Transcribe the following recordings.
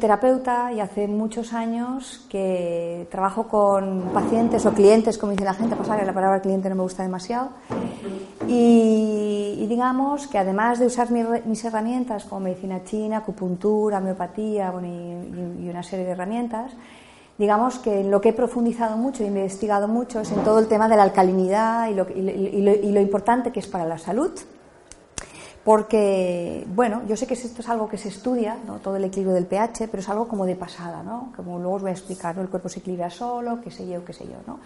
Terapeuta y hace muchos años que trabajo con pacientes o clientes, como dice la gente, pasa que la palabra cliente no me gusta demasiado. Y, y digamos que además de usar mi- mis herramientas como medicina china, acupuntura, homeopatía bueno, y, una serie de herramientas, digamos que en lo que he profundizado mucho, he investigado mucho, es en todo el tema de la alcalinidad y lo, y lo- lo importante que es para la salud porque, bueno, yo sé que esto es algo que se estudia, ¿no? todo el equilibrio del pH, pero es algo como de pasada, ¿no? Como luego os voy a explicar, ¿no? El cuerpo se equilibra solo, qué sé yo, qué sé yo, ¿no?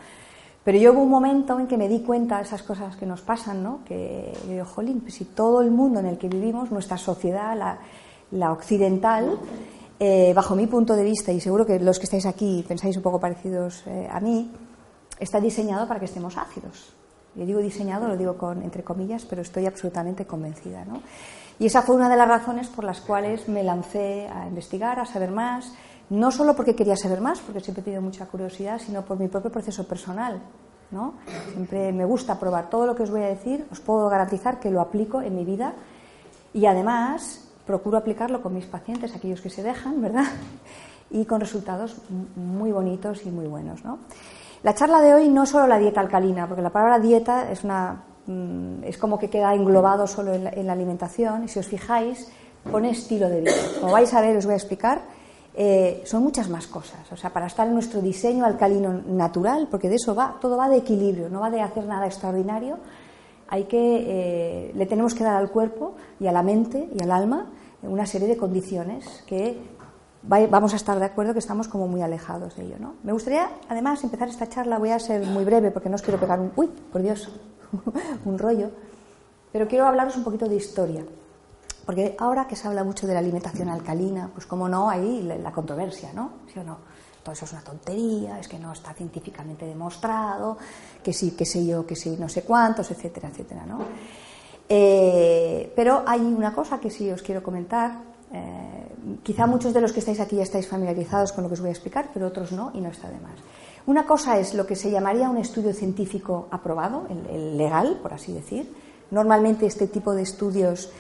Pero yo hubo un momento en que me di cuenta de esas cosas que nos pasan, ¿no? Que yo digo, jolín, pues si todo el mundo en el que vivimos, nuestra sociedad, la, la occidental, eh, bajo mi punto de vista, y seguro que los que estáis aquí pensáis un poco parecidos eh, a mí, está diseñado para que estemos ácidos. Yo digo diseñado, lo digo con, entre comillas, pero estoy absolutamente convencida. ¿no? Y esa fue una de las razones por las cuales me lancé a investigar, a saber más, no solo porque quería saber más, porque siempre he tenido mucha curiosidad, sino por mi propio proceso personal. ¿no? Siempre me gusta probar todo lo que os voy a decir, os puedo garantizar que lo aplico en mi vida y además procuro aplicarlo con mis pacientes, aquellos que se dejan, ¿verdad? Y con resultados muy bonitos y muy buenos, ¿no? La charla de hoy no es solo la dieta alcalina, porque la palabra dieta es una mm, es como que queda englobado solo en la, en la alimentación y si os fijáis pone estilo de vida. Como vais a ver, os voy a explicar, eh, son muchas más cosas. O sea, para estar en nuestro diseño alcalino natural, porque de eso va, todo va de equilibrio, no va de hacer nada extraordinario, hay que, eh, le tenemos que dar al cuerpo y a la mente y al alma una serie de condiciones que vamos a estar de acuerdo que estamos como muy alejados de ello. ¿no? Me gustaría, además, empezar esta charla, voy a ser muy breve porque no os quiero pegar un, uy, por Dios, un rollo, pero quiero hablaros un poquito de historia. Porque ahora que se habla mucho de la alimentación alcalina, pues como no, la, la controversia, ¿no? ¿Sí o no? Todo eso es una tontería, es que no está científicamente demostrado, que sí, que sé yo, que sí, no sé cuántos, etcétera, etcétera, ¿no? Eh, pero hay una cosa que sí os quiero comentar. Eh, quizá muchos de los que estáis aquí ya estáis familiarizados con lo que os voy a explicar, pero otros no, y no está de más. Una cosa es lo que se llamaría un estudio científico aprobado, el, el legal, por así decir. Normalmente este tipo de estudios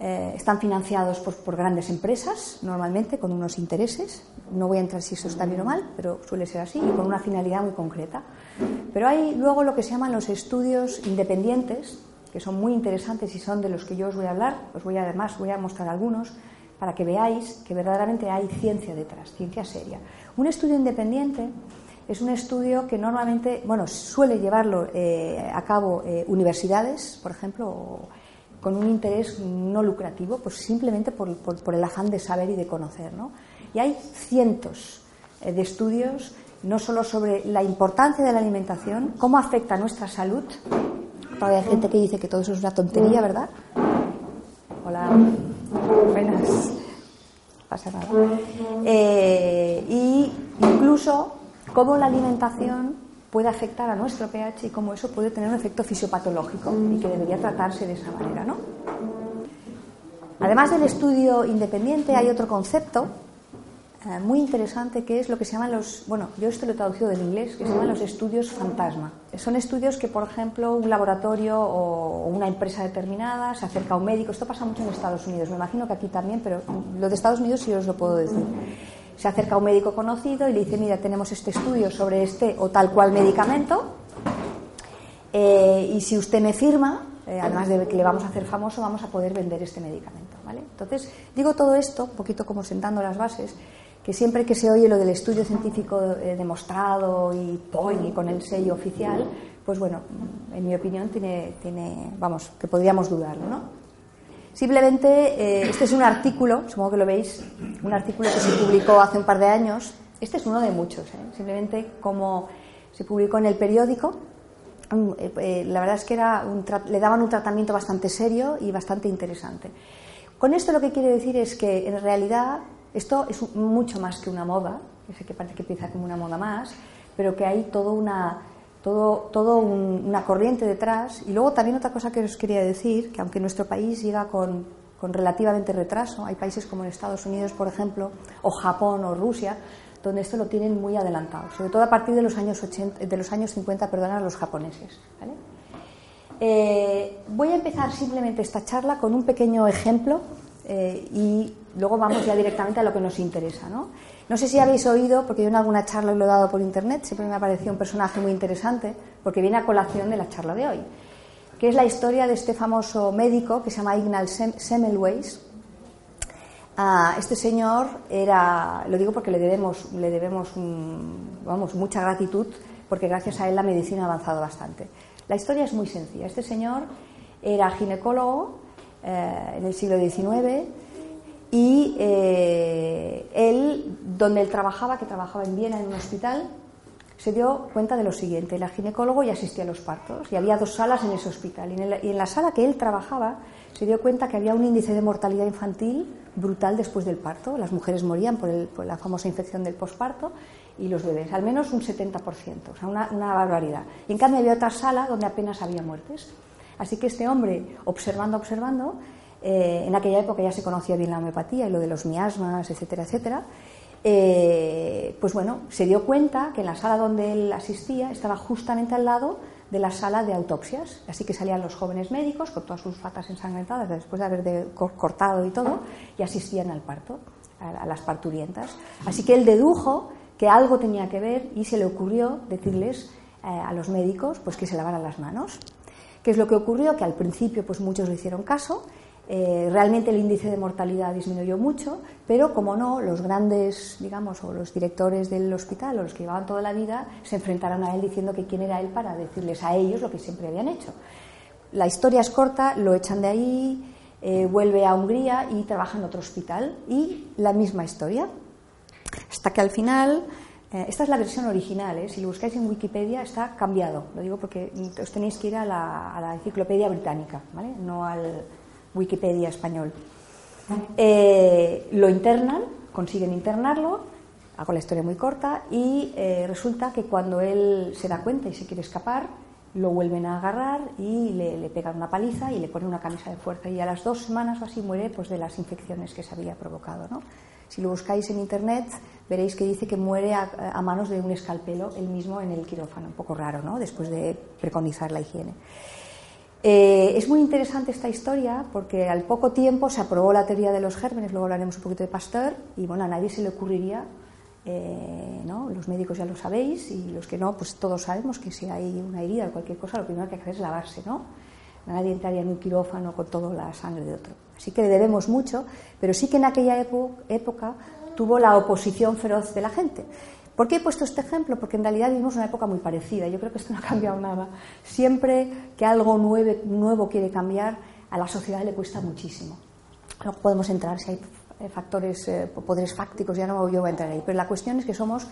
eh, están financiados por, por grandes empresas, normalmente con unos intereses. No voy a entrar si eso está bien o mal, pero suele ser así y con una finalidad muy concreta. Pero hay luego lo que se llaman los estudios independientes, que son muy interesantes y son de los que yo os voy a hablar. Os voy a, además voy a mostrar algunos para que veáis que verdaderamente hay ciencia detrás, ciencia seria. Un estudio independiente es un estudio que normalmente, bueno, suele llevarlo eh, a cabo eh, universidades, por ejemplo, con un interés no lucrativo, pues simplemente por el afán de saber y de conocer. ¿no? Y hay cientos eh, de estudios, no solo sobre la importancia de la alimentación, cómo afecta a nuestra salud. Todavía hay gente que dice que todo eso es una tontería, ¿verdad? Hola, buenas. Pasa nada. Eh, y incluso cómo la alimentación puede afectar a nuestro pH y cómo eso puede tener un efecto fisiopatológico y que debería tratarse de esa manera, ¿no? Además del estudio independiente hay otro concepto muy interesante que es lo que se llaman los, bueno, yo esto lo he traducido del inglés, que se llaman los estudios fantasma. Son estudios que, por ejemplo, un laboratorio o una empresa determinada se acerca a un médico. Esto pasa mucho en Estados Unidos, me imagino que aquí también, pero lo de Estados Unidos sí os lo puedo decir. se acerca a un médico conocido y le dice, mira, tenemos este estudio sobre este o tal cual medicamento, eh, y si usted me firma, eh, además de que le vamos a hacer famoso, vamos a poder vender este medicamento. ¿vale? Entonces, digo todo esto, un poquito como sentando las bases, que siempre que se oye lo del estudio científico eh, demostrado y POI con el sello oficial, pues bueno, en mi opinión tiene, tiene vamos, que podríamos dudarlo, ¿no? Simplemente, este es un artículo, supongo que lo veis, un artículo que se publicó hace un par de años. Este es uno de muchos, simplemente como se publicó en el periódico eh, eh, la verdad es que era le daban un tratamiento bastante serio y bastante interesante. Con esto lo que quiero decir es que en realidad esto es mucho más que una moda, que sé que parece que empieza como una moda más, pero que hay todo una, todo, todo una corriente detrás. Y luego también otra cosa que os quería decir, que aunque nuestro país llega con, con relativamente retraso, hay países como en Estados Unidos, por ejemplo, o Japón o Rusia, donde esto lo tienen muy adelantado, sobre todo a partir de los años, 80, de los años 50, perdona, los japoneses. Eh, voy a empezar simplemente esta charla con un pequeño ejemplo eh, y luego vamos ya directamente a lo que nos interesa. ¿no? no sé si habéis oído, porque yo en alguna charla lo he dado por internet, siempre me ha parecido un personaje muy interesante, porque viene a colación de la charla de hoy, que es la historia de este famoso médico que se llama Ignal Semmelweis, este señor era, lo digo porque le debemos, le debemos vamos, mucha gratitud, porque gracias a él la medicina ha avanzado bastante. La historia es muy sencilla. Este señor era ginecólogo eh, en el siglo XIX y eh, él, donde él trabajaba, que trabajaba en Viena en un hospital, se dio cuenta de lo siguiente. Era ginecólogo y asistía a los partos y había dos salas en ese hospital. y en la sala que él trabajaba se dio cuenta que había un índice de mortalidad infantil brutal después del parto. Las mujeres morían por, la famosa infección del posparto y los bebés, al menos un 70%, o sea, una, barbaridad. Y en cambio había otra sala donde apenas había muertes. Así que este hombre, observando, observando, eh, en aquella época ya se conocía bien la homeopatía y lo de los miasmas, etcétera, etcétera, eh, pues bueno, se dio cuenta que en la sala donde él asistía estaba justamente al lado de la sala de autopsias. Así que salían los jóvenes médicos con todas sus fatas ensangrentadas después de haber cortado y todo y asistían al parto, a, las parturientas. Así que él dedujo que algo tenía que ver y se le ocurrió decirles eh, a los médicos pues que se lavaran las manos. ¿Qué es lo que ocurrió? Que al principio pues muchos le hicieron caso eh, realmente el índice de mortalidad disminuyó mucho, pero como no, los grandes, digamos, o los directores del hospital o los que llevaban toda la vida se enfrentaron a él diciendo que quién era él para decirles a ellos lo que siempre habían hecho. La historia es corta, lo echan de ahí, eh, vuelve a Hungría y trabaja en otro hospital y la misma historia. Hasta que al final, eh, esta es la versión original, si lo buscáis en Wikipedia está cambiado, lo digo porque os tenéis que ir a la, a la enciclopedia británica, ¿vale? no al, Wikipedia español. Eh, lo internan, consiguen internarlo, hago la historia muy corta, y eh, resulta que cuando él se da cuenta y se quiere escapar, lo vuelven a agarrar y le, pegan una paliza y le ponen una camisa de fuerza. Y a las dos semanas o así muere pues, de las infecciones que se había provocado. ¿no? Si lo buscáis en internet, veréis que dice que muere a, a, manos de un escalpelo, él mismo en el quirófano. Un poco raro, ¿no? Después de preconizar la higiene. Eh, es muy interesante esta historia porque al poco tiempo se aprobó la teoría de los gérmenes, luego hablaremos un poquito de Pasteur, y bueno, a nadie se le ocurriría, eh, ¿no? los médicos ya lo sabéis, y los que no, pues todos sabemos que si hay una herida o cualquier cosa, lo primero que hay que hacer es lavarse, ¿no? Nadie entraría en un quirófano con toda la sangre de otro. Así que le debemos mucho, pero sí que en aquella época tuvo la oposición feroz de la gente. ¿Por qué he puesto este ejemplo? Porque en realidad vivimos una época muy parecida. Yo creo que esto no ha cambiado nada. Siempre que algo nuevo, quiere cambiar, a la sociedad le cuesta muchísimo. No podemos entrar si hay eh, factores, eh, poderes fácticos, ya no yo voy a entrar ahí. Pero la cuestión es que somos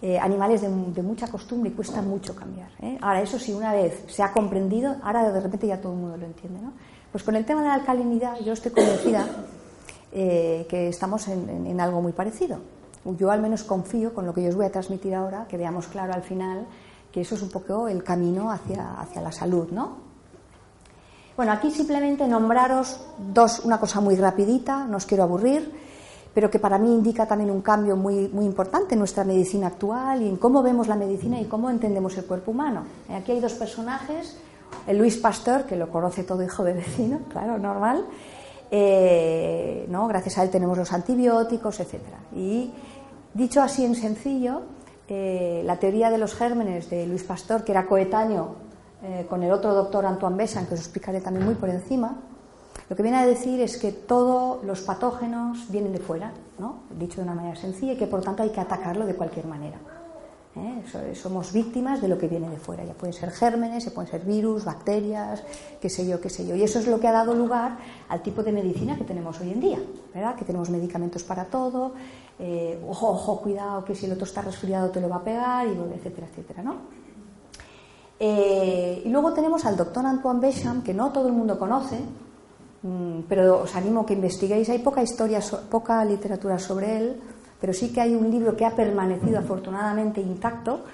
eh, animales de, mucha costumbre y cuesta mucho cambiar. Ahora, eso sí, una vez se ha comprendido, ahora de repente ya todo el mundo lo entiende. ¿no? Pues con el tema de la alcalinidad, yo estoy convencida que estamos en algo muy parecido yo al menos confío con lo que yo os voy a transmitir ahora, que veamos claro al final que eso es un poco el camino hacia, hacia la salud, ¿no? Bueno, aquí simplemente nombraros dos, una cosa muy rapidita, no os quiero aburrir, pero que para mí indica también un cambio muy, muy importante en nuestra medicina actual y en cómo vemos la medicina y cómo entendemos el cuerpo humano. Aquí hay dos personajes, el Luis Pasteur, que lo conoce todo hijo de vecino, claro, normal, eh, ¿no? gracias a él tenemos los antibióticos, etc. Y Dicho así en sencillo, eh, la teoría de los gérmenes de Luis Pastor, que era coetáneo eh, con el otro doctor Antoine Besant, que os explicaré también muy por encima, lo que viene a decir es que todos los patógenos vienen de fuera, ¿no? dicho de una manera sencilla, y que por tanto hay que atacarlo de cualquier manera. ¿eh? Somos víctimas de lo que viene de fuera. Ya pueden ser gérmenes, pueden ser virus, bacterias, qué sé yo, qué sé yo. Y eso es lo que ha dado lugar al tipo de medicina que tenemos hoy en día, ¿verdad? Que tenemos medicamentos para todo. Eh, ojo, ojo, cuidado, que si el otro está resfriado te lo va a pegar, etcétera, etcétera, ¿no? Eh, y luego tenemos al doctor Antoine Becham, que no todo el mundo conoce, Mm, pero os animo a que investiguéis. Hay poca historia, poca literatura sobre él, pero sí que hay un libro que ha permanecido afortunadamente intacto,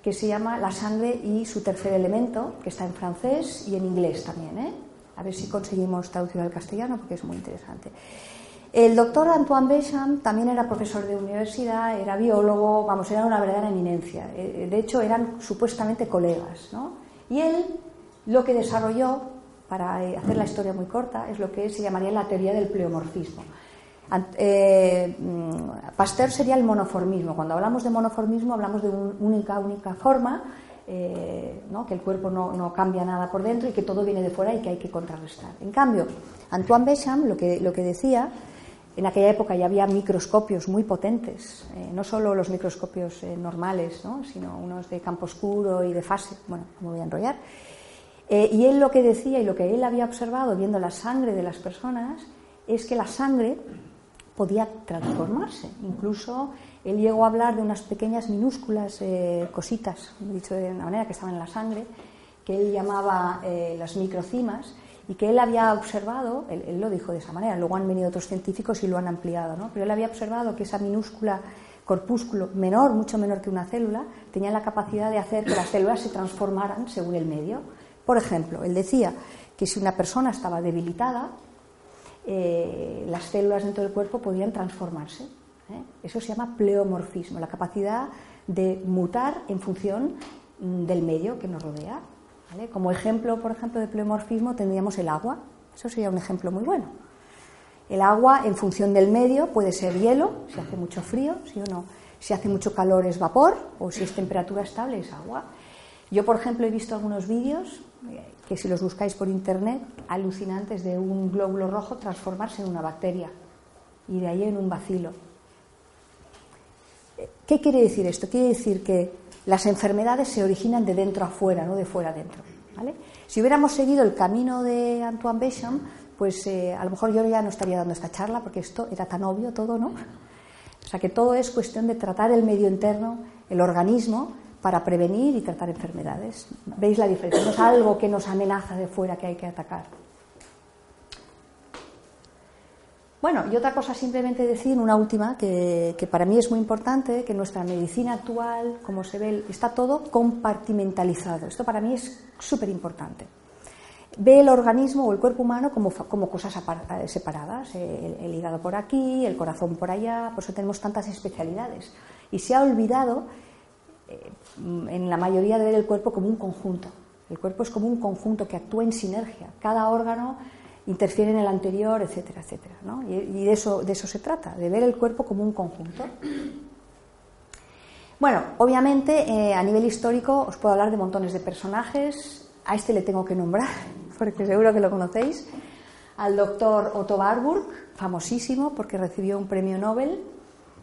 que se llama La sangre y su tercer elemento, que está en francés y en inglés también. ¿eh? A ver si conseguimos traducirlo al castellano, porque es muy interesante. El doctor Antoine Becham también era profesor de universidad, era biólogo, vamos, era una verdadera eminencia. Eh, de hecho, eran supuestamente colegas. ¿no? Y él lo que desarrolló para eh, hacer la historia muy corta, es lo que se llamaría la teoría del pleomorfismo. Eh, mm, Pasteur sería el monoformismo. Cuando hablamos de monoformismo hablamos de una única, única forma, eh, que el cuerpo no, cambia nada por dentro y que todo viene de fuera y que hay que contrarrestar. En cambio, Antoine Bécham lo que, lo que decía, en aquella época ya había microscopios muy potentes, no solo los microscopios normales, sino unos de campo oscuro y de fase, bueno, me voy a enrollar, eh, y él lo que decía y lo que él había observado viendo la sangre de las personas es que la sangre podía transformarse. Incluso él llegó a hablar de unas pequeñas minúsculas eh, cositas, dicho de una manera, que estaban en la sangre, que él llamaba eh, las microcimas y que él había observado, él, lo dijo de esa manera, luego han venido otros científicos y lo han ampliado, ¿no? pero él había observado que esa minúscula corpúsculo menor, mucho menor que una célula, tenía la capacidad de hacer que las células se transformaran según el medio. Por ejemplo, él decía que si una persona estaba debilitada, eh, las células dentro del cuerpo podían transformarse. ¿eh? Eso se llama pleomorfismo, la capacidad de mutar en función mm, del medio que nos rodea. Como ejemplo, por ejemplo, de pleomorfismo tendríamos el agua. Eso sería un ejemplo muy bueno. El agua, en función del medio, puede ser hielo, si hace mucho frío, sí o no. Si hace mucho calor es vapor, o si es temperatura estable es agua. Yo, por ejemplo, he visto algunos vídeos que si los buscáis por internet, alucinantes de un glóbulo rojo transformarse en una bacteria y de ahí en un bacilo. ¿Qué quiere decir esto? Quiere decir que las enfermedades se originan de dentro a fuera, no de fuera a dentro. Si hubiéramos seguido el camino de Antoine Béchamp, pues eh, a lo mejor yo ya no estaría dando esta charla porque esto era tan obvio todo, ¿no? O sea que todo es cuestión de tratar el medio interno, el organismo, para prevenir y tratar enfermedades. ¿Veis la diferencia? No es algo que nos amenaza de fuera que hay que atacar. Bueno, y otra cosa simplemente decir, una última, que, para mí es muy importante, que nuestra medicina actual, como se ve, está todo compartimentalizado. Esto para mí es súper importante. Ve el organismo o el cuerpo humano como, como cosas separadas, el, el hígado por aquí, el corazón por allá, por eso tenemos tantas especialidades. Y se ha olvidado eh, en la mayoría de ver el cuerpo como un conjunto. El cuerpo es como un conjunto que actúa en sinergia. Cada órgano interfiere en el anterior, etcétera, etcétera. Y, de, eso, de eso se trata, de ver el cuerpo como un conjunto. Bueno, obviamente eh, a nivel histórico os puedo hablar de montones de personajes. A este le tengo que nombrar, porque seguro que lo conocéis. Al doctor Otto Warburg, famosísimo porque recibió un premio Nobel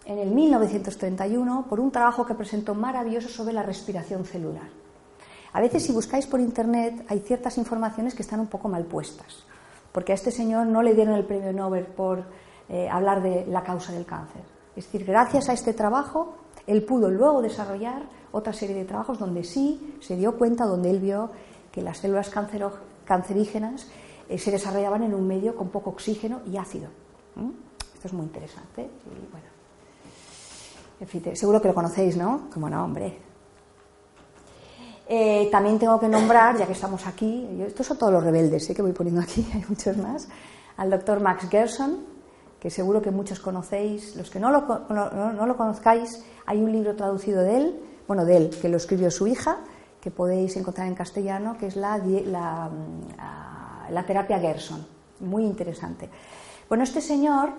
en el 1931 por un trabajo que presentó maravilloso sobre la respiración celular. A veces si buscáis por internet hay ciertas informaciones que están un poco mal puestas, porque a este señor no le dieron el premio Nobel por eh, hablar de la causa del cáncer. Es decir, gracias a este trabajo, él pudo luego desarrollar otra serie de trabajos donde sí se dio cuenta, donde él vio que las células cancerígenas eh, se desarrollaban en un medio con poco oxígeno y ácido. Esto es muy interesante. Y, bueno, seguro que lo conocéis, ¿no? Como no, hombre. Eh, también tengo que nombrar, ya que estamos aquí, estos son todos los rebeldes ¿eh? que voy poniendo aquí, hay muchos más, al doctor Max Gerson, que seguro que muchos conocéis. Los que no lo, no, lo conozcáis, hay un libro traducido de él, bueno, de él, que lo escribió su hija, que podéis encontrar en castellano, que es la, la, la terapia Gerson. Muy interesante. Bueno, este señor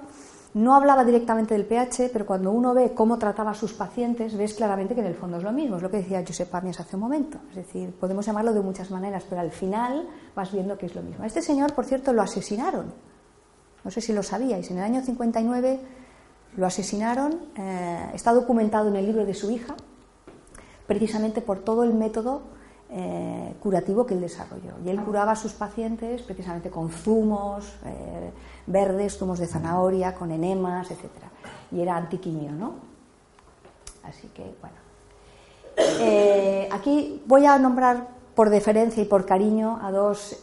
No hablaba directamente del pH, pero cuando uno ve cómo trataba a sus pacientes, ves claramente que en el fondo es lo mismo, es lo que decía Josep Pamias hace un momento. Es decir, podemos llamarlo de muchas maneras, pero al final vas viendo que es lo mismo. A este señor, por cierto, lo asesinaron. No sé si lo sabíais. En el año 59 lo asesinaron. Eh, está documentado en el libro de su hija, precisamente por todo el método eh, curativo que él desarrolló. Y él curaba a sus pacientes precisamente con zumos eh, verdes, zumos de zanahoria, con enemas, etc. Y era antiquimio, ¿no? Así que, bueno. Eh, aquí voy a nombrar por deferencia y por cariño a dos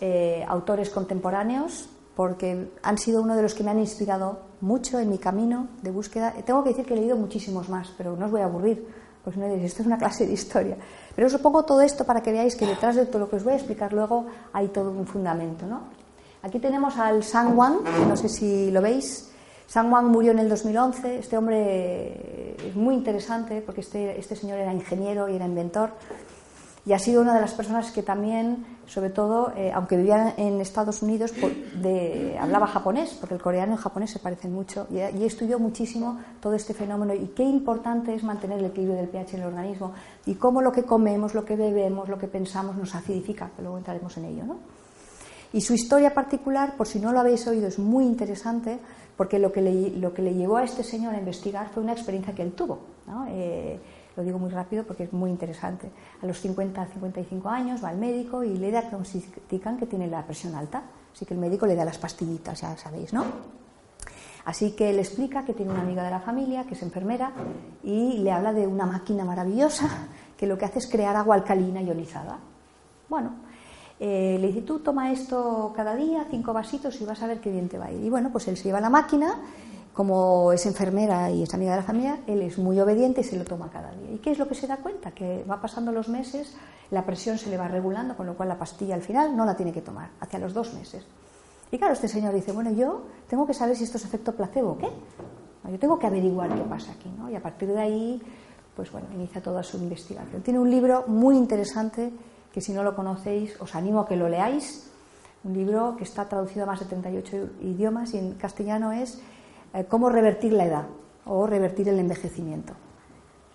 autores contemporáneos, porque han sido uno de los que me han inspirado mucho en mi camino de búsqueda. Tengo que decir que he leído muchísimos más, pero no os voy a aburrir, pues no diréis, esto es una clase de historia. Pero os pongo todo esto para que veáis que detrás de todo lo que os voy a explicar luego hay todo un fundamento. ¿no? Aquí tenemos al San Wang, no sé si lo veis. San Wang murió en el 2011. Este hombre es muy interesante porque este, este señor era ingeniero y era inventor y ha sido una de las personas que también, sobre todo, eh, aunque vivía en Estados Unidos, hablaba japonés, porque el coreano y el japonés se parecen mucho, y, estudió muchísimo todo este fenómeno y qué importante es mantener el equilibrio del pH en el organismo y cómo lo que comemos, lo que bebemos, lo que pensamos nos acidifica, que luego entraremos en ello. ¿no? Y su historia particular, por si no lo habéis oído, es muy interesante, porque lo que le, lo que le llevó a este señor a investigar fue una experiencia que él tuvo. ¿no? Eh, lo digo muy rápido porque es muy interesante. A los 50, 55 años va al médico y le diagnostican que tiene la presión alta. Así que el médico le da las pastillitas, ya sabéis, ¿no? Así que le explica que tiene una amiga de la familia, que es enfermera, y le habla de una máquina maravillosa que lo que hace es crear agua alcalina ionizada. Bueno, eh, le dice, tú toma esto cada día, cinco vasitos, y vas a ver qué bien te va a ir. Y bueno, pues él se lleva la máquina como es enfermera y es amiga de la familia, él es muy obediente y se lo toma cada día. ¿Y qué es lo que se da cuenta? Que va pasando los meses, la presión se le va regulando, con lo cual la pastilla al final no la tiene que tomar, hacia los dos meses. Y claro, este señor dice, bueno, yo tengo que saber si esto es efecto placebo o qué. Yo tengo que averiguar qué pasa aquí, ¿no? Y a partir de ahí, pues bueno, inicia toda su investigación. Tiene un libro muy interesante que si no lo conocéis, os animo a que lo leáis. Un libro que está traducido a más de 38 idiomas y en castellano es cómo revertir la edad o revertir el envejecimiento.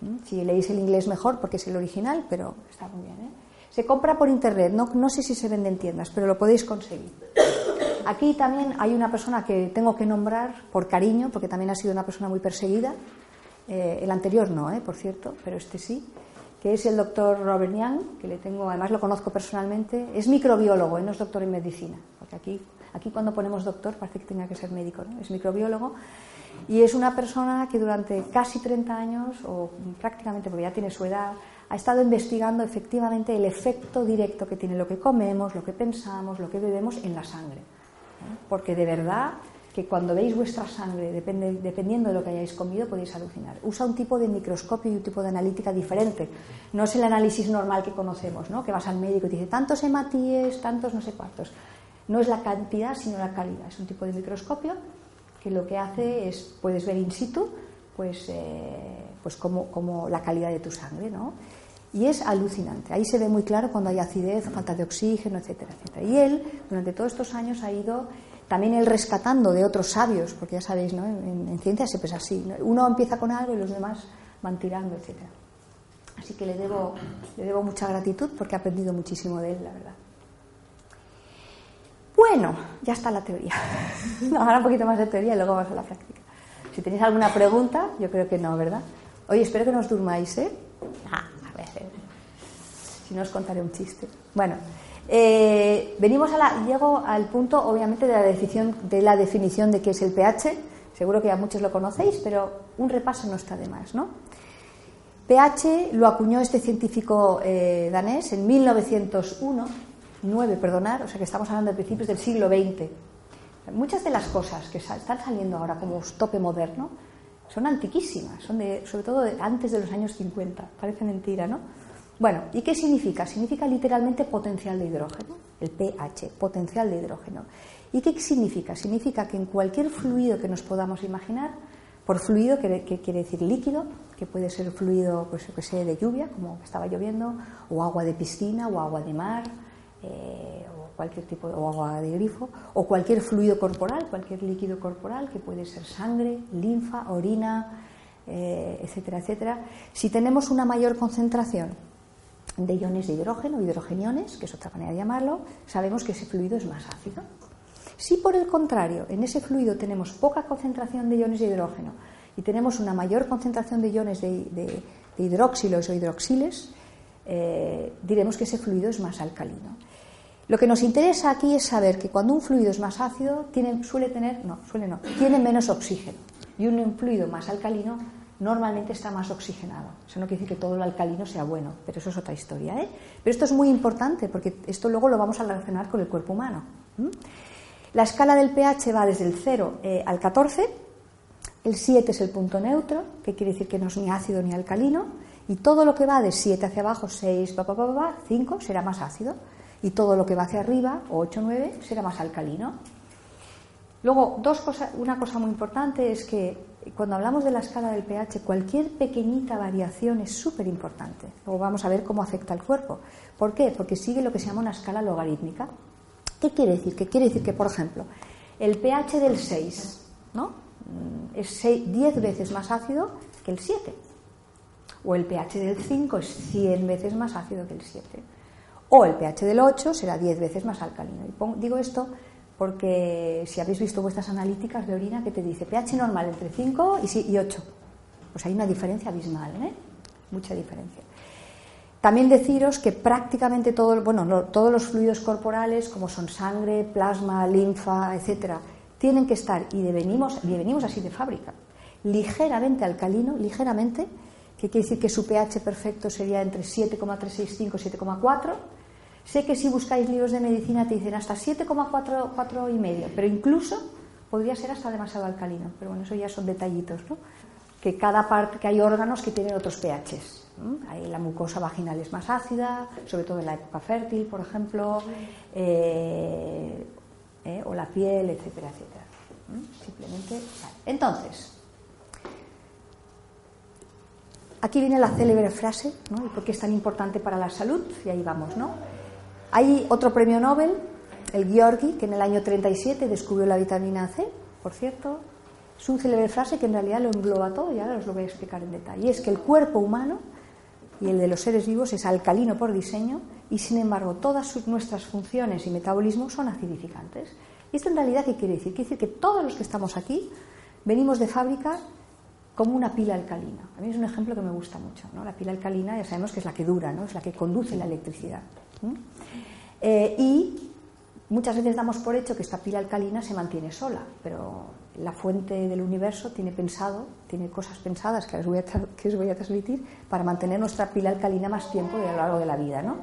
¿Mm? Si leéis el inglés mejor porque es el original, pero está muy bien. ¿eh? Se compra por internet, no, no sé si se vende en tiendas, pero lo podéis conseguir. Aquí también hay una persona que tengo que nombrar por cariño, porque también ha sido una persona muy perseguida. Eh, el anterior no, por cierto, pero este sí, que es el doctor Robert Young, que le tengo, además lo conozco personalmente. Es microbiólogo, no es doctor en medicina, porque aquí Aquí cuando ponemos doctor parece que tenga que ser médico, ¿no? es microbiólogo y es una persona que durante casi 30 años, o prácticamente porque ya tiene su edad, ha estado investigando efectivamente el efecto directo que tiene lo que comemos, lo que pensamos, lo que bebemos en la sangre. Porque de verdad que cuando veis vuestra sangre, dependiendo de lo que hayáis comido, podéis alucinar. Usa un tipo de microscopio y un tipo de analítica diferente. No es el análisis normal que conocemos, ¿no? que vas al médico y te dice tantos hematíes, tantos no sé cuántos. No es la cantidad, sino la calidad. Es un tipo de microscopio que lo que hace es, puedes ver in situ, pues, eh, pues como, la calidad de tu sangre, ¿no? Y es alucinante. Ahí se ve muy claro cuando hay acidez, falta de oxígeno, etcétera, etcétera. Y él, durante todos estos años, ha ido también él rescatando de otros sabios, porque ya sabéis, ¿no? En, ciencia siempre es así. Uno empieza con algo y los demás van tirando, etcétera. Así que le debo, le debo mucha gratitud porque he aprendido muchísimo de él, la verdad. Bueno, ya está la teoría. Ahora un poquito más de teoría y luego vamos a la práctica. Si tenéis alguna pregunta, yo creo que no, ¿verdad? Oye, espero que no os durmáis, ¿eh? Ah, a ver. Si no os contaré un chiste. Bueno, eh, venimos a la, llego al punto, obviamente, de la, definición, de la definición de qué es el pH. Seguro que ya muchos lo conocéis, pero un repaso no está de más, ¿no? pH lo acuñó este científico eh, danés en 1901 9, perdonar, o sea que estamos hablando de principios del siglo XX. Muchas de las cosas que están saliendo ahora como tope moderno son antiquísimas, son de, sobre todo antes de los años 50, parece mentira, ¿no? Bueno, ¿y qué significa? Significa literalmente potencial de hidrógeno, el pH, potencial de hidrógeno. ¿Y qué significa? Significa que en cualquier fluido que nos podamos imaginar, por fluido que, quiere decir líquido, que puede ser fluido, pues que sé, de lluvia, como estaba lloviendo, o agua de piscina, o agua de mar, eh, o cualquier tipo de agua de grifo, o cualquier fluido corporal, cualquier líquido corporal, que puede ser sangre, linfa, orina, eh, etcétera, etcétera. Si tenemos una mayor concentración de iones de hidrógeno, hidrogeniones, que es otra manera de llamarlo, sabemos que ese fluido es más ácido. Si por el contrario en ese fluido tenemos poca concentración de iones de hidrógeno y tenemos una mayor concentración de iones de, hidróxilos o hidroxiles, eh, diremos que ese fluido es más alcalino. Lo que nos interesa aquí es saber que cuando un fluido es más ácido, suele tener, no, suele no, tiene menos oxígeno. Y un fluido más alcalino normalmente está más oxigenado. Eso no quiere decir que todo lo alcalino sea bueno, pero eso es otra historia. ¿eh? Pero esto es muy importante porque esto luego lo vamos a relacionar con el cuerpo humano. La escala del pH va desde el 0 eh, al 14, el 7 es el punto neutro, que quiere decir que no es ni ácido ni alcalino, y todo lo que va de 7 hacia abajo, 6, 5, será más ácido, y todo lo que va hacia arriba, 8, 9, será más alcalino. Luego, dos cosas, una cosa muy importante es que cuando hablamos de la escala del pH, cualquier pequeñita variación es súper importante. Luego vamos a ver cómo afecta al cuerpo. ¿Por qué? Porque sigue lo que se llama una escala logarítmica. ¿Qué quiere decir? Que quiere decir que, por ejemplo, el pH del 6 ¿no? Mm, es 10 veces más ácido que el 7. O el pH del 5 es 100 veces más ácido que el 7. O el pH del 8 será 10 veces más alcalino. Y digo esto porque si habéis visto vuestras analíticas de orina que te dice pH normal entre 5 y 8, pues hay una diferencia abismal, ¿eh? mucha diferencia. También deciros que prácticamente todo, bueno, todos los fluidos corporales, como son sangre, plasma, linfa, etcétera, tienen que estar, y venimos, y venimos así de fábrica, ligeramente alcalino, ligeramente, que quiere decir que su pH perfecto sería entre 7,365 y 7,4 Sé que si buscáis libros de medicina te dicen hasta 7,4 y medio, pero incluso podría ser hasta demasiado alcalino. Pero bueno, eso ya son detallitos, ¿no? Que cada parte, que hay órganos que tienen otros pHs. La mucosa vaginal es más ácida, sobre todo en la época fértil, por ejemplo, eh, eh, o la piel, etcétera, etcétera. Simplemente. Entonces, aquí viene la célebre frase, ¿no? ¿Y por qué es tan importante para la salud? Y ahí vamos, ¿no? Hay otro premio Nobel, el Georgi, que en el año 37 descubrió la vitamina C, por cierto. Es un célebre frase que en realidad lo engloba todo y ahora os lo voy a explicar en detalle. Y es que el cuerpo humano y el de los seres vivos es alcalino por diseño y sin embargo todas nuestras funciones y metabolismo son acidificantes. ¿Y esto en realidad qué quiere decir? Quiere decir que todos los que estamos aquí venimos de fábrica como una pila alcalina. A mí es un ejemplo que me gusta mucho. ¿no? La pila alcalina ya sabemos que es la que dura, ¿no? es la que conduce la electricidad. Eh, y muchas veces damos por hecho que esta pila alcalina se mantiene sola, pero la fuente del universo tiene pensado, tiene cosas pensadas que os voy a, que os voy a transmitir para mantener nuestra pila alcalina más tiempo a lo largo de la vida. ¿no?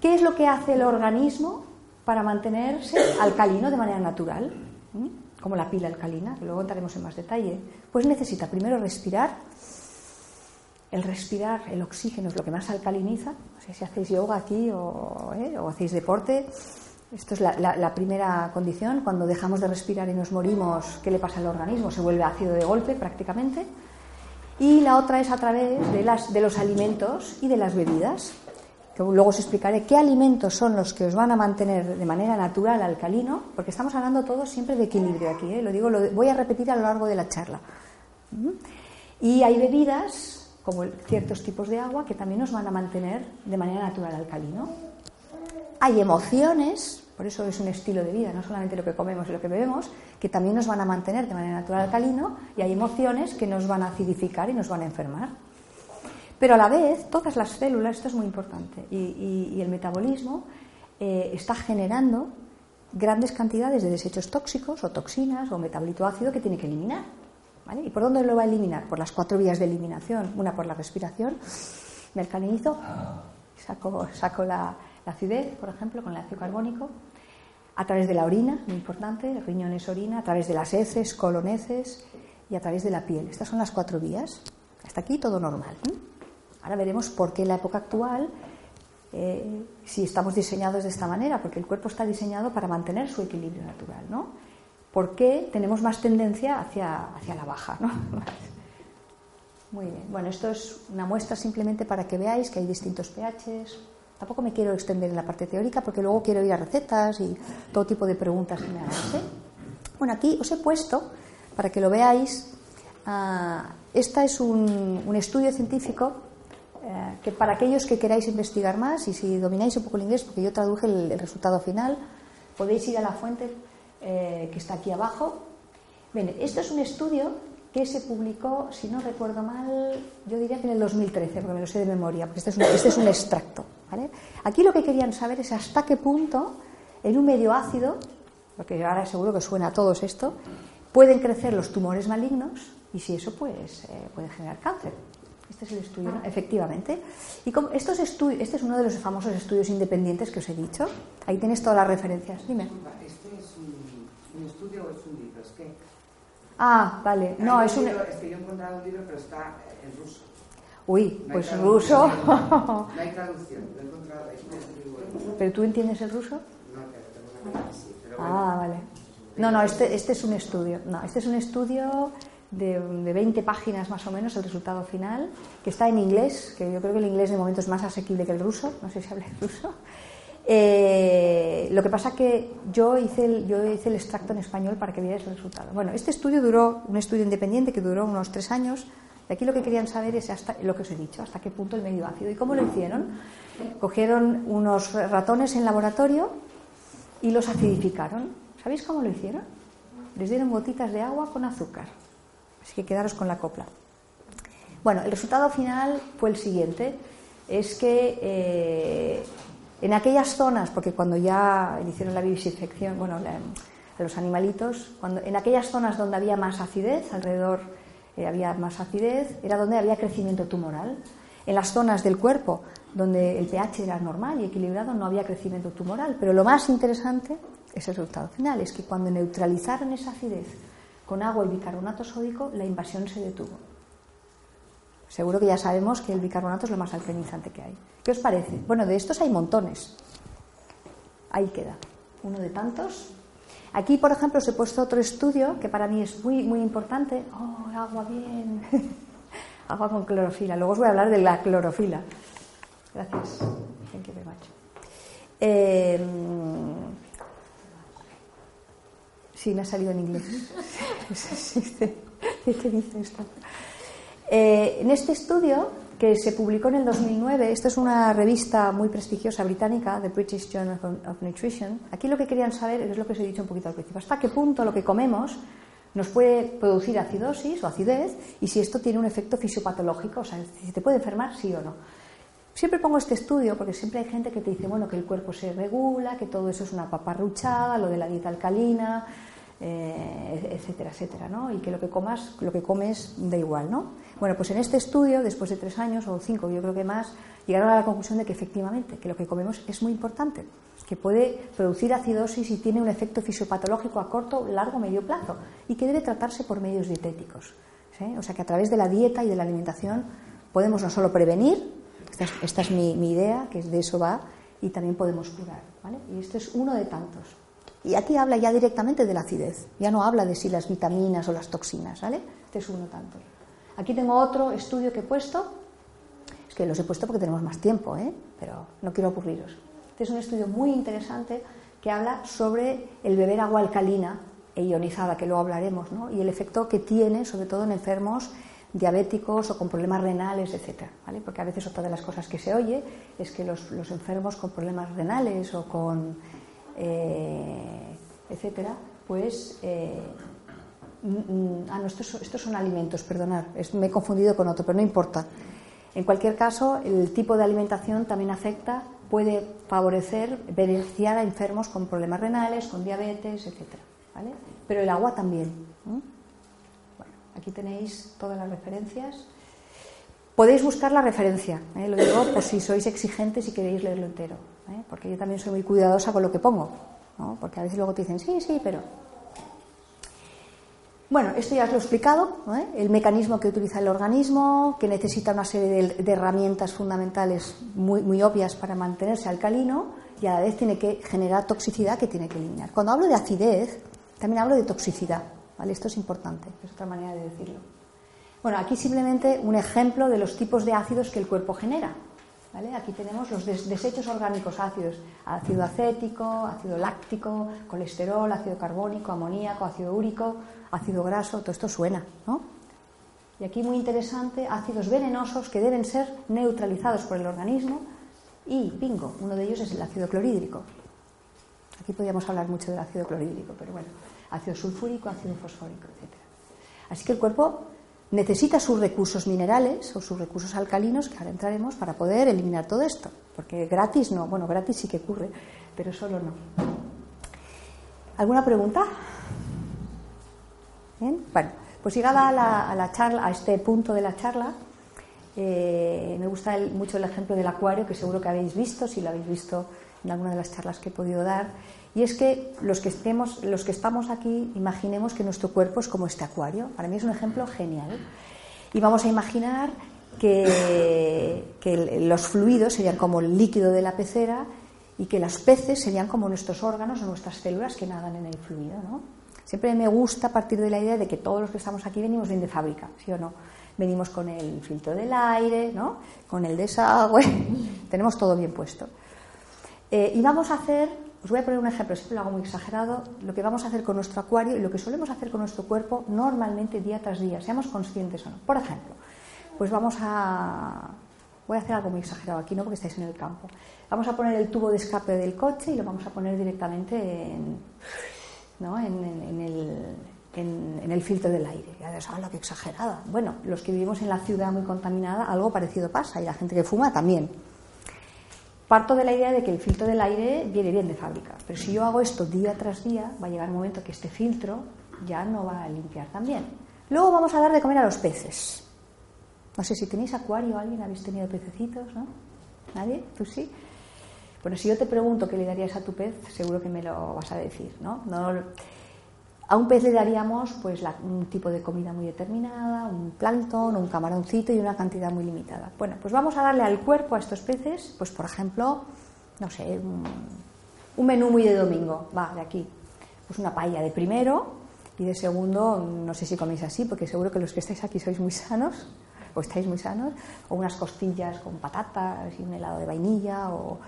¿Qué es lo que hace el organismo para mantenerse alcalino de manera natural? ¿Mm? Como la pila alcalina, que luego entraremos en más detalle. Pues necesita primero respirar el respirar, el oxígeno es lo que más alcaliniza. No sé si hacéis yoga aquí o, ¿eh? hacéis deporte. Esto es la, primera condición. Cuando dejamos de respirar y nos morimos, ¿qué le pasa al organismo? Se vuelve ácido de golpe prácticamente. Y la otra es a través de, las, de los alimentos y de las bebidas. Que luego os explicaré qué alimentos son los que os van a mantener de manera natural alcalino, porque estamos hablando todos siempre de equilibrio aquí. ¿eh? Lo digo, lo voy a repetir a lo largo de la charla. Y hay bebidas como ciertos tipos de agua que también nos van a mantener de manera natural alcalino. Hay emociones, por eso es un estilo de vida, no solamente lo que comemos y lo que bebemos, que también nos van a mantener de manera natural alcalino, y hay emociones que nos van a acidificar y nos van a enfermar. Pero a la vez, todas las células, esto es muy importante, y, el metabolismo eh, está generando grandes cantidades de desechos tóxicos o toxinas o metabolito ácido que tiene que eliminar. ¿Y por dónde lo va a eliminar? Por las cuatro vías de eliminación. Una por la respiración, me alcalinizo, saco, saco la, acidez, por ejemplo, con el ácido carbónico. A través de la orina, muy importante, riñones, orina, a través de las heces, coloneces y a través de la piel. Estas son las cuatro vías. Hasta aquí todo normal. Ahora veremos por qué en la época actual, eh, si estamos diseñados de esta manera, porque el cuerpo está diseñado para mantener su equilibrio natural, ¿no? ¿Por qué tenemos más tendencia hacia, hacia la baja? ¿no? Muy bien. Bueno, esto es una muestra simplemente para que veáis que hay distintos pHs, Tampoco me quiero extender en la parte teórica porque luego quiero ir a recetas y todo tipo de preguntas que me hagan. Bueno, aquí os he puesto, para que lo veáis, uh, este es un, un estudio científico eh, que para aquellos que queráis investigar más y si domináis un poco el inglés, porque yo traduje el, el resultado final, podéis ir a la fuente eh, que está aquí abajo. Bien, esto es un estudio que se publicó, si no recuerdo mal, yo diría que en el 2013, porque me lo sé de memoria, porque este es un, este es un extracto. ¿vale? Aquí lo que querían saber es hasta qué punto en un medio ácido, porque ahora seguro que suena a todos esto, pueden crecer los tumores malignos y si eso pues, eh, puede generar cáncer. Este es el estudio, ¿no? efectivamente. Y como estos estudios, este es uno de los famosos estudios independientes que os he dicho. Ahí tienes todas las referencias. Dime. ¿Este es un, un estudio o es un libro? Es que Ah, vale. No, es un libro, es que yo he encontrado un libro, pero está en ruso. Uy, No pues ruso. No hay traducción. Lo he encontrado. Es muy bueno. ¿Pero tú entiendes el ruso? No, pero tengo una cosa así. Pero bueno. Ah, vale. No, no, este, este es un estudio. No, este es un estudio de, de 20 páginas más o menos, el resultado final, que está en inglés, que yo creo que el inglés de momento es más asequible que el ruso. No sé si habla ruso. Eh, lo que pasa que yo hice, el, extracto en español para que vierais el resultado. Bueno, este estudio duró, un estudio independiente que duró unos tres años, y aquí lo que querían saber es hasta lo que os he dicho, hasta qué punto el medio ácido. ¿Y cómo lo hicieron? Cogieron unos ratones en laboratorio y los acidificaron. ¿Sabéis cómo lo hicieron? Les dieron gotitas de agua con azúcar. Así que quedaros con la copla. Bueno, el resultado final fue el siguiente. Es que eh, en aquellas zonas, porque cuando ya le hicieron la vivisección, bueno, a los animalitos, cuando, en aquellas zonas donde había más acidez, alrededor eh, había más acidez, era donde había crecimiento tumoral. En las zonas del cuerpo donde el pH era normal y equilibrado no había crecimiento tumoral. Pero lo más interesante es el resultado final, es que cuando neutralizaron esa acidez con agua y bicarbonato sódico, la invasión se detuvo. Seguro que ya sabemos que el bicarbonato es lo más alcalinizante que hay. ¿Qué os parece? Bueno, de estos hay montones. Ahí queda, uno de tantos. Aquí, por ejemplo, os he puesto otro estudio que para mí es muy, muy importante. Oh, agua bien. agua con clorofila. Luego os voy a hablar de la clorofila. Gracias. Thank you very much. Eh, sí, me ha salido en inglés. ¿Qué dice esto? Eh, en este estudio, que se publicó en el 2009, esta es una revista muy prestigiosa británica, The British Journal of- Nutrition, aquí lo que querían saber es lo que os he dicho un poquito al principio, hasta qué punto lo que comemos nos puede producir acidosis o acidez y si esto tiene un efecto fisiopatológico, o sea, si te puede enfermar, sí o no. Siempre pongo este estudio porque siempre hay gente que te dice, bueno, que el cuerpo se regula, que todo eso es una paparruchada, lo de la dieta alcalina, eh, etcétera, etcétera, ¿no? Y que lo que comas, lo que comes da igual, ¿no? Bueno, pues en este estudio, después de tres años o cinco, yo creo que más, llegaron a la conclusión de que efectivamente, que lo que comemos es muy importante, que puede producir acidosis y tiene un efecto fisiopatológico a corto, largo, medio plazo, y que debe tratarse por medios dietéticos. ¿sí? O sea que a través de la dieta y de la alimentación podemos no solo prevenir, esta es, esta es mi, idea, que es de eso va, y también podemos curar. ¿vale? Y este es uno de tantos. Y aquí habla ya directamente de la acidez, ya no habla de si las vitaminas o las toxinas, ¿vale? Este es uno tanto. Aquí tengo otro estudio que he puesto, es que los he puesto porque tenemos más tiempo, ¿eh? pero no quiero aburriros. Este es un estudio muy interesante que habla sobre el beber agua alcalina e ionizada, que luego hablaremos, ¿no? y el efecto que tiene, sobre todo en enfermos diabéticos o con problemas renales, etcétera, ¿vale? Porque a veces otra de las cosas que se oye es que los, los enfermos con problemas renales o con eh, etcétera, pues eh, ah, no, estos, son- estos son alimentos, perdonad, es- me he confundido con otro, pero no importa. En cualquier caso, el tipo de alimentación también afecta, puede favorecer, beneficiar a enfermos con problemas renales, con diabetes, etcétera, ¿vale? Pero el agua también. Bueno, aquí tenéis todas las referencias. Podéis buscar la referencia, ¿eh? lo digo por si sois exigentes y queréis leerlo entero, ¿eh? porque yo también soy muy cuidadosa con lo que pongo, ¿no? porque a veces luego te dicen, sí, sí, pero... Bueno, esto ya os lo he explicado, ¿eh? el mecanismo que utiliza el organismo, que necesita una serie de, de herramientas fundamentales muy, muy obvias para mantenerse alcalino y a la vez tiene que generar toxicidad que tiene que eliminar. Cuando hablo de acidez, también hablo de toxicidad, ¿vale? Esto es importante, es otra manera de decirlo. Bueno, aquí simplemente un ejemplo de los tipos de ácidos que el cuerpo genera. Aquí tenemos los des- desechos orgánicos ácidos, ácido acético, ácido láctico, colesterol, ácido carbónico, amoníaco, ácido úrico, ácido graso, todo esto suena, ¿no? Y aquí muy interesante, ácidos venenosos que deben ser neutralizados por el organismo y, bingo, uno de ellos es el ácido clorhídrico. Aquí podríamos hablar mucho del ácido clorhídrico, pero bueno, ácido sulfúrico, ácido fosfórico, etc. Así que el cuerpo necesita sus recursos minerales o sus recursos alcalinos, que ahora entraremos, para poder eliminar todo esto. Porque gratis no, bueno, gratis sí que ocurre, pero solo no. ¿Alguna pregunta? Bien, bueno, pues llegaba a la, a la charla, a este punto de la charla, eh, me gusta el- mucho el ejemplo del acuario, que seguro que habéis visto, si lo habéis visto en alguna de las charlas que he podido dar, y es que los que, estemos, los que estamos aquí, imaginemos que nuestro cuerpo es como este acuario. Para mí es un ejemplo genial. Y vamos a imaginar que, que los fluidos serían como el líquido de la pecera y que los peces serían como nuestros órganos o nuestras células que nadan en el fluido. ¿no? Siempre me gusta partir de la idea de que todos los que estamos aquí venimos bien de fábrica, ¿sí o no? Venimos con el filtro del aire, ¿no? con el desagüe, tenemos todo bien puesto. Eh, y vamos a hacer, os voy a poner un ejemplo, siempre lo hago muy exagerado, lo que vamos a hacer con nuestro acuario y lo que solemos hacer con nuestro cuerpo normalmente día tras día, seamos conscientes o no. Por ejemplo, pues vamos a... Voy a hacer algo muy exagerado aquí, no porque estáis en el campo. Vamos a poner el tubo de escape del coche y lo vamos a poner directamente en, ¿no? en, el, en- el filtro del aire. Ya ves, ¡hala, qué exagerada! Bueno, los que vivimos en la ciudad muy contaminada, algo parecido pasa y la gente que fuma también. Parto de la idea de que el filtro del aire viene bien de fábrica, pero si yo hago esto día tras día, va a llegar un momento que este filtro ya no va a limpiar tan bien. Luego vamos a dar de comer a los peces. No sé si tenéis acuario, alguien habéis tenido pececitos, ¿no? ¿Nadie? ¿Tú sí? Bueno, si yo te pregunto qué le darías a tu pez, seguro que me lo vas a decir, ¿no? no a un pez le daríamos pues la- un tipo de comida muy determinada, un plancton, un camaroncito y una cantidad muy limitada. Bueno, pues vamos a darle al cuerpo a estos peces, pues por ejemplo, no sé, un, un menú muy de domingo, va, de aquí. Pues una paella de primero y de segundo, no sé si coméis así, porque seguro que los que estáis aquí sois muy sanos, o estáis muy sanos, o unas costillas con patatas y un helado de vainilla, o,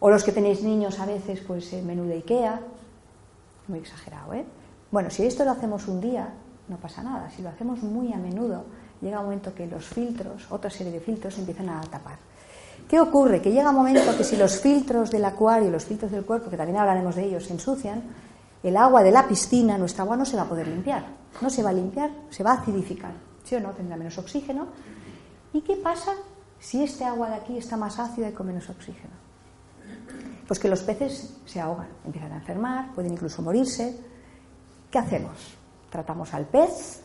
o los que tenéis niños a veces, pues el menú de Ikea, muy exagerado, ¿eh? Bueno, si esto lo hacemos un día, no pasa nada. Si lo hacemos muy a menudo, llega un momento que los filtros, otra serie de filtros, empiezan a tapar. ¿Qué ocurre? Que llega un momento que si los filtros del acuario, los filtros del cuerpo, que también hablaremos de ellos, se ensucian, el agua de la piscina, nuestra agua, no se va a poder limpiar. No se va a limpiar, se va a acidificar. ¿Sí o no? Tendrá menos oxígeno. ¿Y qué pasa si este agua de aquí está más ácida y con menos oxígeno? Pues que los peces se ahogan, empiezan a enfermar, pueden incluso morirse. ¿Qué hacemos? ¿Tratamos al pez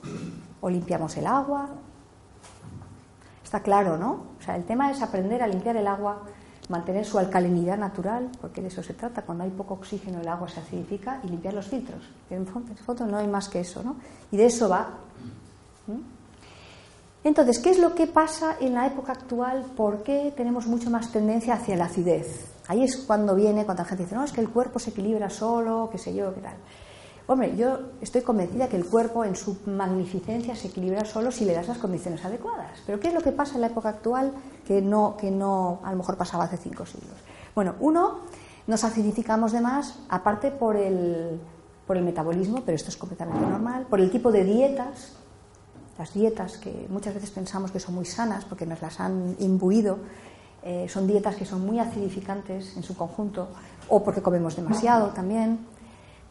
o limpiamos el agua? Está claro, ¿no? O sea, el tema es aprender a limpiar el agua, mantener su alcalinidad natural, porque de eso se trata. Cuando hay poco oxígeno, el agua se acidifica y limpiar los filtros. En fondo, no hay más que eso, ¿no? Y de eso va. Entonces, ¿qué es lo que pasa en la época actual? ¿Por qué tenemos mucho más tendencia hacia la acidez? Ahí es cuando viene, cuando la gente dice, no, es que el cuerpo se equilibra solo, qué sé yo, qué tal. Hombre, yo estoy convencida que el cuerpo en su magnificencia se equilibra solo si le das las condiciones adecuadas. Pero ¿qué es lo que pasa en la época actual que no, que no a lo mejor pasaba hace cinco siglos? Bueno, uno, nos acidificamos de más, aparte por el, por el metabolismo, pero esto es completamente normal, por el tipo de dietas, las dietas que muchas veces pensamos que son muy sanas porque nos las han imbuido, eh, son dietas que son muy acidificantes en su conjunto, o porque comemos demasiado también,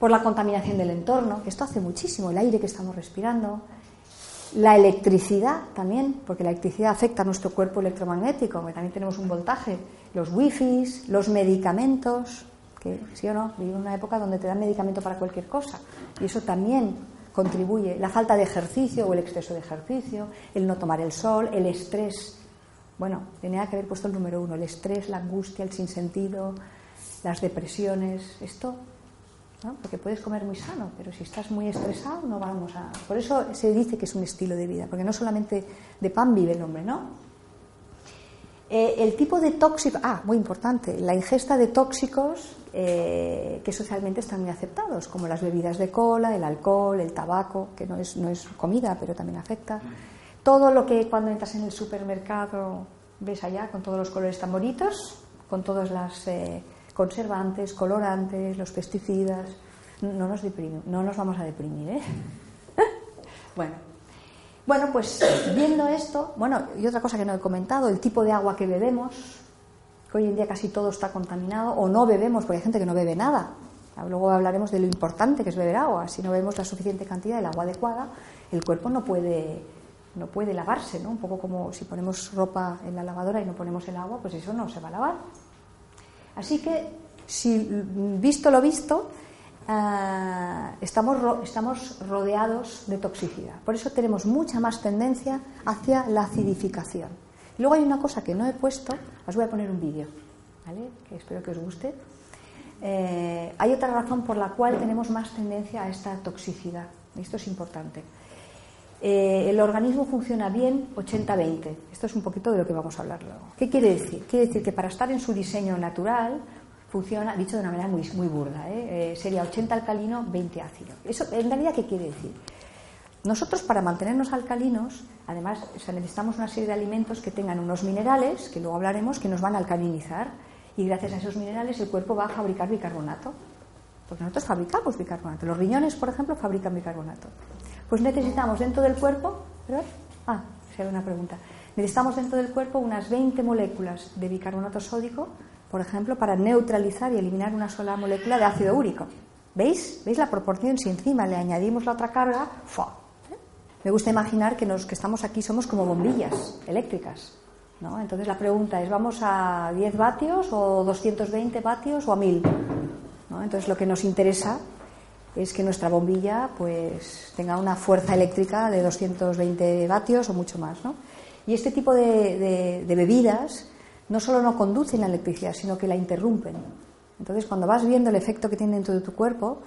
por la contaminación del entorno, esto hace muchísimo, el aire que estamos respirando, la electricidad también, porque la electricidad afecta a nuestro cuerpo electromagnético, que también tenemos un voltaje, los wifis, los medicamentos, que sí o no, vivimos una época donde te dan medicamento para cualquier cosa, y eso también contribuye, la falta de ejercicio o el exceso de ejercicio, el no tomar el sol, el estrés, bueno, tenía que haber puesto el número uno, el estrés, la angustia, el sinsentido, las depresiones, esto Porque puedes comer muy sano, pero si estás muy estresado no vamos a... Por eso se dice que es un estilo de vida, porque no solamente de pan vive el hombre, ¿no? Eh, el tipo de tóxico, ah, muy importante, la ingesta de tóxicos eh, que socialmente están muy aceptados, como las bebidas de cola, el alcohol, el tabaco, que no es, no es comida, pero también afecta. Todo lo que cuando entras en el supermercado ves allá con todos los colores tan bonitos, con todos los eh, conservantes, colorantes, los pesticidas. No nos, no nos vamos a deprimir, ¿eh? bueno. Bueno, pues viendo esto, bueno, y otra cosa que no he comentado, el tipo de agua que bebemos, que hoy en día casi todo está contaminado, o no bebemos, porque hay gente que no bebe nada. Luego hablaremos de lo importante que es beber agua. Si no bebemos la suficiente cantidad del agua adecuada, el cuerpo no puede, no puede lavarse, ¿no? Un poco como si ponemos ropa en la lavadora y no ponemos el agua, pues eso no se va a lavar. Así que, si visto lo visto, ah, estamos, estamos rodeados de toxicidad. Por eso tenemos mucha más tendencia hacia la acidificación. luego hay una cosa que no he puesto, os voy a poner un vídeo, ¿vale? que espero que os guste. Eh, hay otra razón por la cual tenemos más tendencia a esta toxicidad. Esto es importante. Eh, el organismo funciona bien 80-20. Esto es un poquito de lo que vamos a hablar luego. ¿Qué quiere decir? Quiere decir que para estar en su diseño natural funciona, dicho de una manera muy, muy burda, ¿eh? sería 80 alcalino, 20 ácido. Eso, en realidad, ¿qué quiere decir? Nosotros, para mantenernos alcalinos, además necesitamos una serie de alimentos que tengan unos minerales, que luego hablaremos, que nos van a alcalinizar y gracias a esos minerales el cuerpo va a fabricar bicarbonato. Porque nosotros fabricamos bicarbonato. Los riñones, por ejemplo, fabrican bicarbonato. Pues necesitamos dentro del cuerpo, ¿verdad? Ah, hay una pregunta. Necesitamos dentro del cuerpo unas 20 moléculas de bicarbonato sódico, por ejemplo, para neutralizar y eliminar una sola molécula de ácido úrico. ¿Veis? ¿Veis la proporción? Si encima le añadimos la otra carga, ¡fua! me gusta imaginar que los que estamos aquí somos como bombillas eléctricas. Entonces la pregunta es, ¿vamos a 10 vatios o 220 vatios o a 1000? Entonces lo que nos interesa es que nuestra bombilla pues tenga una fuerza eléctrica de 220 vatios o mucho más. Y este tipo de, bebidas no solo no conducen la electricidad, sino que la interrumpen. Entonces cuando vas viendo el efecto que tiene dentro de tu cuerpo,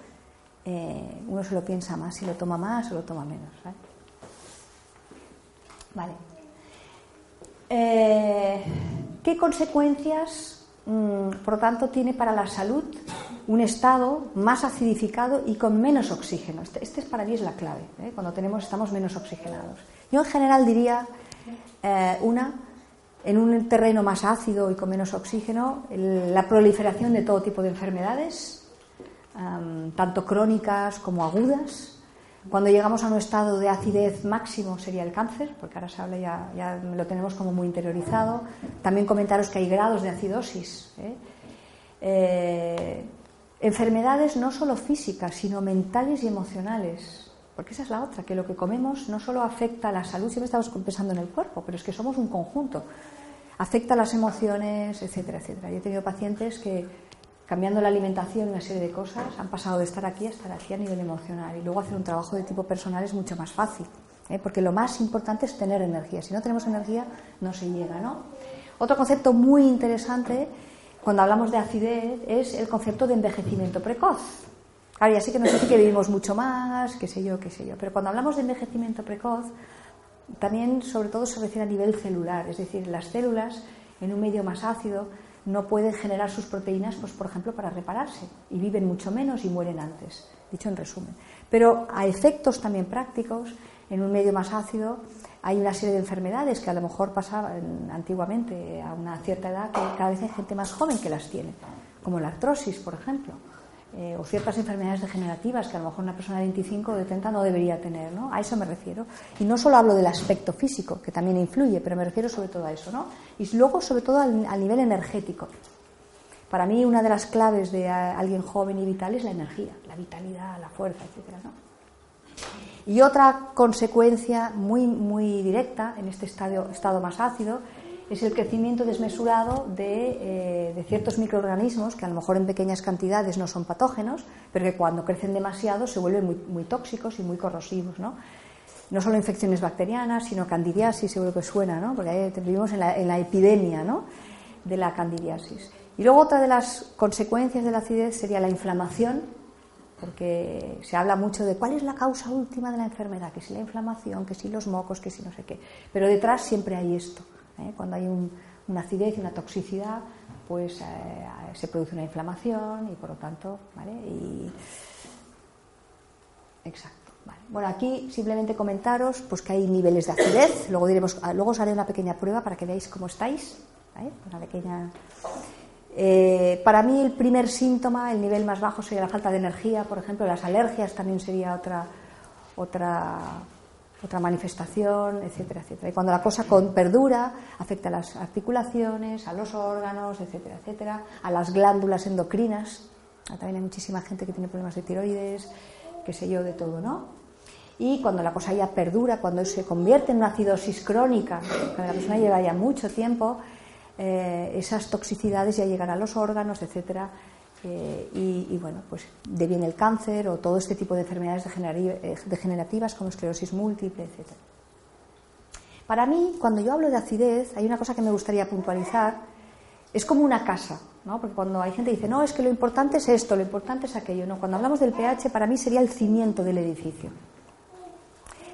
eh, uno se lo piensa más, si lo toma más o lo toma menos. Vale. Eh, ¿Qué consecuencias, por lo tanto, tiene para la salud un estado más acidificado y con menos oxígeno? Este, este para mí es la clave, ¿eh? cuando tenemos, estamos menos oxigenados. Yo en general diría eh, una, en un terreno más ácido y con menos oxígeno, la proliferación de todo tipo de enfermedades, tanto crónicas como agudas, cuando llegamos a un estado de acidez máximo sería el cáncer, porque ahora se habla ya, ya lo tenemos como muy interiorizado. También comentaros que hay grados de acidosis. ¿eh? Eh, enfermedades no solo físicas, sino mentales y emocionales. Porque esa es la otra, que lo que comemos no solo afecta a la salud, siempre estamos pensando en el cuerpo, pero es que somos un conjunto. Afecta las emociones, etcétera, etcétera. Yo he tenido pacientes que cambiando la alimentación una serie de cosas, han pasado de estar aquí a estar aquí a nivel emocional. Y luego hacer un trabajo de tipo personal es mucho más fácil, ¿eh? porque lo más importante es tener energía. Si no tenemos energía, no se llega, ¿no? Otro concepto muy interesante cuando hablamos de acidez es el concepto de envejecimiento precoz. Claro, ya sé que nos dice que vivimos mucho más, qué sé yo, qué sé yo, pero cuando hablamos de envejecimiento precoz, también sobre todo se refiere a nivel celular, es decir, las células en un medio más ácido no pueden generar sus proteínas, pues por ejemplo, para repararse y viven mucho menos y mueren antes, dicho en resumen. Pero a efectos también prácticos, en un medio más ácido, hay una serie de enfermedades que a lo mejor pasaban antiguamente a una cierta edad que cada vez hay gente más joven que las tiene, como la artrosis, por ejemplo. Eh, o ciertas enfermedades degenerativas que a lo mejor una persona de 25 o de 30 no debería tener, ¿no? A eso me refiero. Y no solo hablo del aspecto físico, que también influye, pero me refiero sobre todo a eso, ¿no? Y luego, sobre todo, al, nivel energético. Para mí, una de las claves de alguien joven y vital es la energía, la vitalidad, la fuerza, etcétera, ¿no? Y otra consecuencia muy, muy directa en este estado más ácido es el crecimiento desmesurado eh, de, ciertos microorganismos que a lo mejor en pequeñas cantidades no son patógenos, pero que cuando crecen demasiado se vuelven muy, tóxicos y muy corrosivos. ¿no? no solo infecciones bacterianas, sino candidiasis, seguro que suena, ¿no? porque vivimos en la, en la epidemia ¿no? de la candidiasis. Y luego otra de las consecuencias de la acidez sería la inflamación, porque se habla mucho de cuál es la causa última de la enfermedad, que si la inflamación, que si los mocos, que si no sé qué. Pero detrás siempre hay esto. ¿Eh? Cuando hay una acidez una toxicidad, pues eh, se produce una inflamación y por lo tanto, ¿vale? Exacto. Bueno, aquí simplemente comentaros pues, que hay niveles de acidez, luego, diremos, ah, luego os haré una pequeña prueba para que veáis cómo estáis. Una pequeña... Eh, para mí el primer síntoma, el nivel más bajo sería la falta de energía, por ejemplo, las alergias también sería otra, otra, otra manifestación, etcétera, etcétera. Y cuando la cosa con, perdura, afecta a las articulaciones, a los órganos, etcétera, etcétera, a las glándulas endocrinas. También hay muchísima gente que tiene problemas de tiroides, qué sé yo, de todo, ¿no? Y cuando la cosa ya perdura, cuando se convierte en una acidosis crónica, cuando la persona lleva ya mucho tiempo, eh, esas toxicidades ya llegan a los órganos, etcétera, eh, y, bueno, pues deviene el cáncer o todo este tipo de enfermedades eh, degenerativas como esclerosis múltiple, etcétera. Para mí, cuando yo hablo de acidez, hay una cosa que me gustaría puntualizar, es como una casa, ¿no? Porque cuando hay gente que dice, no, es que lo importante es esto, lo importante es aquello, no, cuando hablamos del pH, para mí sería el cimiento del edificio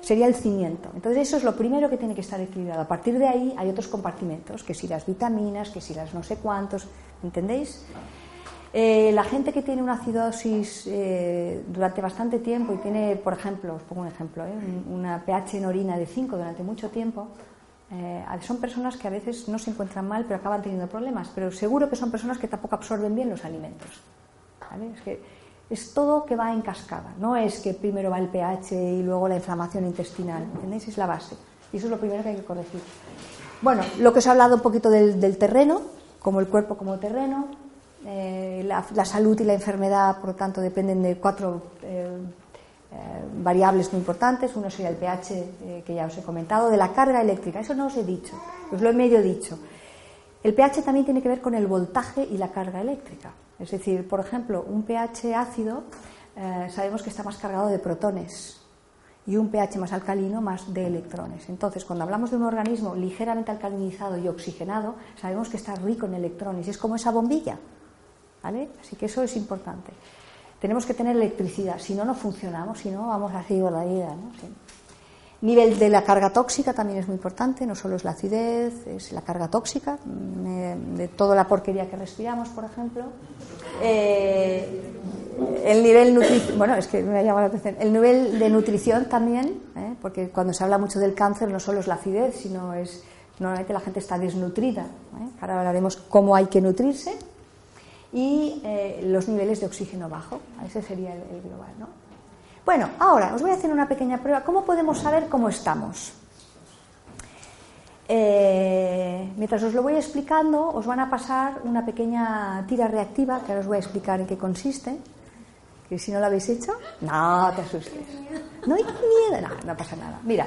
sería el cimiento. Entonces eso es lo primero que tiene que estar equilibrado. A partir de ahí hay otros compartimentos, que si las vitaminas, que si las no sé cuántos, ¿entendéis? Eh, la gente que tiene una acidosis eh, durante bastante tiempo y tiene, por ejemplo, os pongo un ejemplo, ¿eh? una pH en orina de 5 durante mucho tiempo, son personas que a veces no se encuentran mal pero acaban teniendo problemas, pero seguro que son personas que tampoco absorben bien los alimentos. Es que es todo que va en cascada, no es que primero va el pH y luego la inflamación intestinal, ¿entendéis? Es la base. Y eso es lo primero que hay que corregir. Bueno, lo que os he hablado un poquito del, terreno, como el cuerpo como terreno, eh, la, salud y la enfermedad, por lo tanto, dependen de cuatro eh, eh, variables muy importantes. Uno sería el pH, que ya os he comentado, de la carga eléctrica. Eso no os he dicho, os lo he medio dicho. El pH también tiene que ver con el voltaje y la carga eléctrica. Es decir, por ejemplo, un pH ácido eh, sabemos que está más cargado de protones y un pH más alcalino más de electrones. Entonces, cuando hablamos de un organismo ligeramente alcalinizado y oxigenado, sabemos que está rico en electrones y es como esa bombilla. ¿Vale? Así que eso es importante. Tenemos que tener electricidad, si no, no funcionamos, si no, vamos así por la vida. ¿no? Nivel de la carga tóxica también es muy importante, no solo es la acidez, es la carga tóxica, mm, de toda la porquería que respiramos, por ejemplo. Eh, el nivel bueno, es que me ha llamado la atención. El nivel de nutrición también, ¿eh? porque cuando se habla mucho del cáncer no solo es la acidez, sino es normalmente la gente está desnutrida. ¿eh? Ahora hablaremos cómo hay que nutrirse y los niveles de oxígeno bajo. Ese sería el, el global, ¿no? Bueno, ahora os voy a hacer una pequeña prueba. ¿Cómo podemos saber cómo estamos? Eh, mientras os lo voy explicando, os van a pasar una pequeña tira reactiva, que ahora os voy a explicar en qué consiste. Que si no lo habéis hecho, no te asustes. No hay miedo, no, no pasa nada. Mira,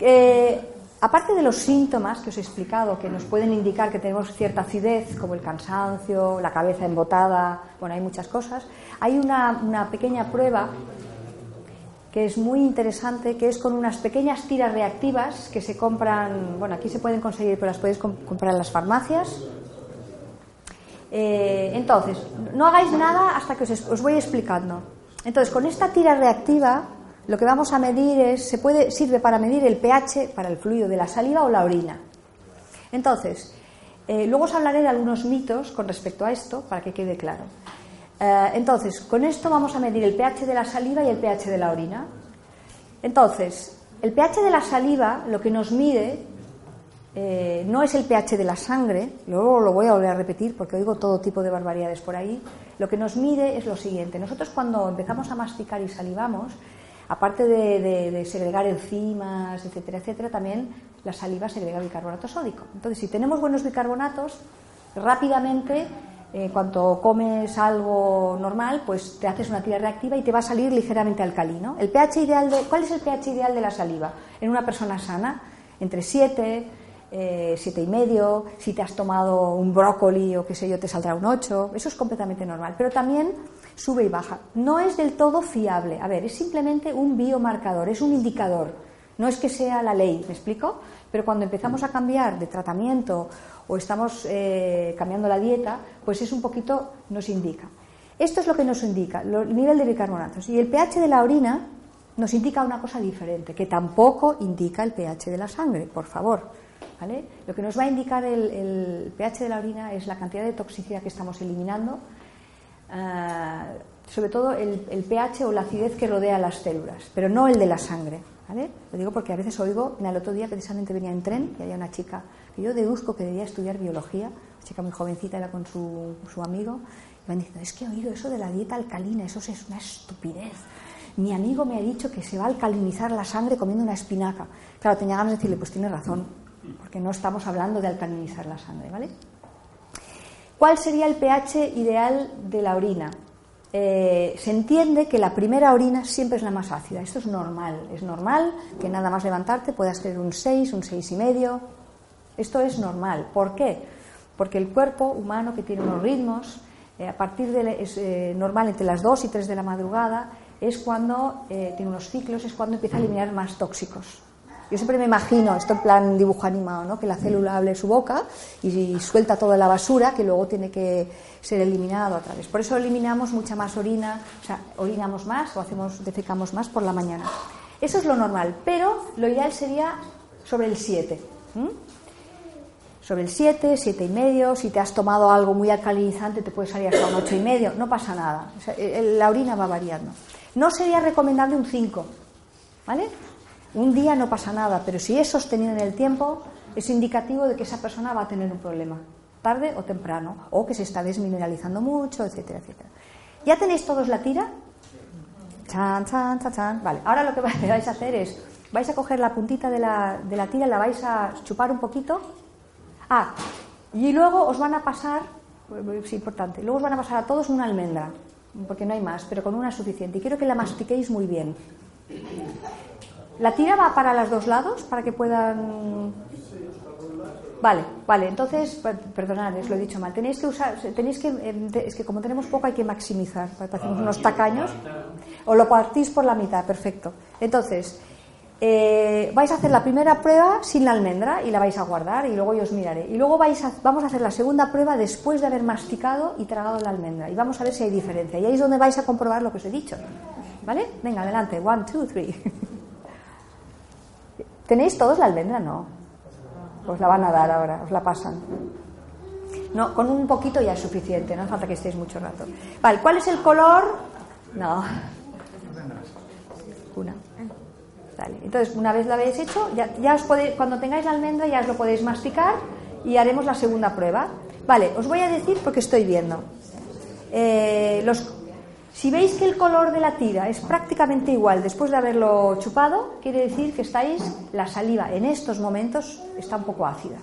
eh, aparte de los síntomas que os he explicado, que nos pueden indicar que tenemos cierta acidez, como el cansancio, la cabeza embotada, bueno, hay muchas cosas, hay una, pequeña prueba que es muy interesante, que es con unas pequeñas tiras reactivas que se compran, bueno, aquí se pueden conseguir, pero las podéis comprar en las farmacias. Eh, entonces, no hagáis nada hasta que os, voy explicando. Entonces, con esta tira reactiva, lo que vamos a medir es, se puede, sirve para medir el pH para el fluido de la saliva o la orina. Entonces, eh, luego os hablaré de algunos mitos con respecto a esto, para que quede claro. Eh, entonces, con esto vamos a medir el pH de la saliva y el pH de la orina. Entonces, el pH de la saliva lo que nos mide eh, no es el pH de la sangre, luego lo voy a volver a repetir porque oigo todo tipo de barbaridades por ahí. Lo que nos mide es lo siguiente: nosotros cuando empezamos a masticar y salivamos, aparte de, segregar enzimas, etcétera, etcétera, también la saliva segrega bicarbonato sódico. Entonces, si tenemos buenos bicarbonatos, rápidamente en cuanto comes algo normal, pues te haces una tira reactiva y te va a salir ligeramente alcalino. El pH ideal de, ¿Cuál es el pH ideal de la saliva? En una persona sana, entre 7, eh, 7 y medio, si te has tomado un brócoli o qué sé yo, te saldrá un 8, eso es completamente normal, pero también sube y baja. No es del todo fiable, a ver, es simplemente un biomarcador, es un indicador, no es que sea la ley, ¿me explico? Pero cuando empezamos a cambiar de tratamiento o estamos eh, cambiando la dieta, pues es un poquito, nos indica. Esto es lo que nos indica, el nivel de bicarbonatos. Y el pH de la orina nos indica una cosa diferente, que tampoco indica el pH de la sangre, por favor. ¿vale? Lo que nos va a indicar el, pH de la orina es la cantidad de toxicidad que estamos eliminando. Ah, sobre todo el, pH o la acidez que rodea las células, pero no el de la sangre. ¿vale? Lo digo porque a veces oigo, el otro día precisamente venía en tren y había una chica que yo deduzco que debía estudiar biología, una chica muy jovencita, era con su, su amigo, y me han dicho, es que he oído eso de la dieta alcalina, eso es una estupidez. Mi amigo me ha dicho que se va a alcalinizar la sangre comiendo una espinaca. Claro, tenía ganas de decirle, pues tiene razón, porque no estamos hablando de alcalinizar la sangre, ¿vale? ¿Cuál sería el pH ideal de la orina? Eh, se entiende que la primera orina siempre es la más ácida. Esto es normal. Es normal que nada más levantarte puedas tener un 6, un 6 y medio. Esto es normal. ¿Por qué? Porque el cuerpo humano que tiene unos ritmos, eh, a partir de es eh, normal entre las 2 y 3 de la madrugada, es cuando tiene unos ciclos, es cuando empieza a eliminar más tóxicos. Yo siempre me imagino, esto en plan dibujo animado, ¿no? que la célula abre su boca y, suelta toda la basura que luego tiene que ser eliminado a través. Por eso eliminamos mucha más orina, o sea, orinamos más o hacemos, defecamos más por la mañana. Eso es lo normal, pero lo ideal sería sobre el 7. Sobre el 7, 7 y medio, si te has tomado algo muy alcalinizante te puede salir hasta un 8 y medio, no pasa nada, la orina va variando. No sería recomendable un 5, ¿vale? Un día no pasa nada, pero si es sostenido en el tiempo, es indicativo de que esa persona va a tener un problema, tarde o temprano, o que se está desmineralizando mucho, etcétera, etcétera. ¿Ya tenéis todos la tira? Chan, chan, chan, chan. Vale, ahora lo que vais a hacer es, vais a coger la puntita de la, de la tira, la vais a chupar un poquito. Ah, y luego os van a pasar, es importante, luego os van a pasar a todos una almendra, porque no hay más, pero con una suficiente. Y quiero que la mastiquéis muy bien. ¿La tira va para los dos lados para que puedan.? Vale, vale, entonces, perdonad, os lo he dicho mal. Tenéis que usar, tenéis que, em, es que como tenemos poco hay que maximizar, hacemos unos tacaños, o lo partís por la mitad, perfecto. Entonces, eh, vais a hacer la primera prueba sin la almendra y la vais a guardar y luego yo os miraré. Y luego vais a, vamos a hacer la segunda prueba después de haber masticado y tragado la almendra y vamos a ver si hay diferencia. Y ahí es donde vais a comprobar lo que os he dicho. ¿Vale? Venga, adelante. One, two, three. ¿Tenéis todos la almendra? No. Os la van a dar ahora, os la pasan. No, con un poquito ya es suficiente, no hace falta que estéis mucho rato. Vale, ¿cuál es el color? No. Una. Vale. Entonces, una vez lo habéis hecho, ya, os podéis, cuando tengáis la almendra ya os lo podéis masticar y haremos la segunda prueba. Vale, os voy a decir porque estoy viendo. Eh, los si veis que el color de la tira es prácticamente igual después de haberlo chupado, quiere decir que estáis, la saliva en estos momentos está un poco ácida.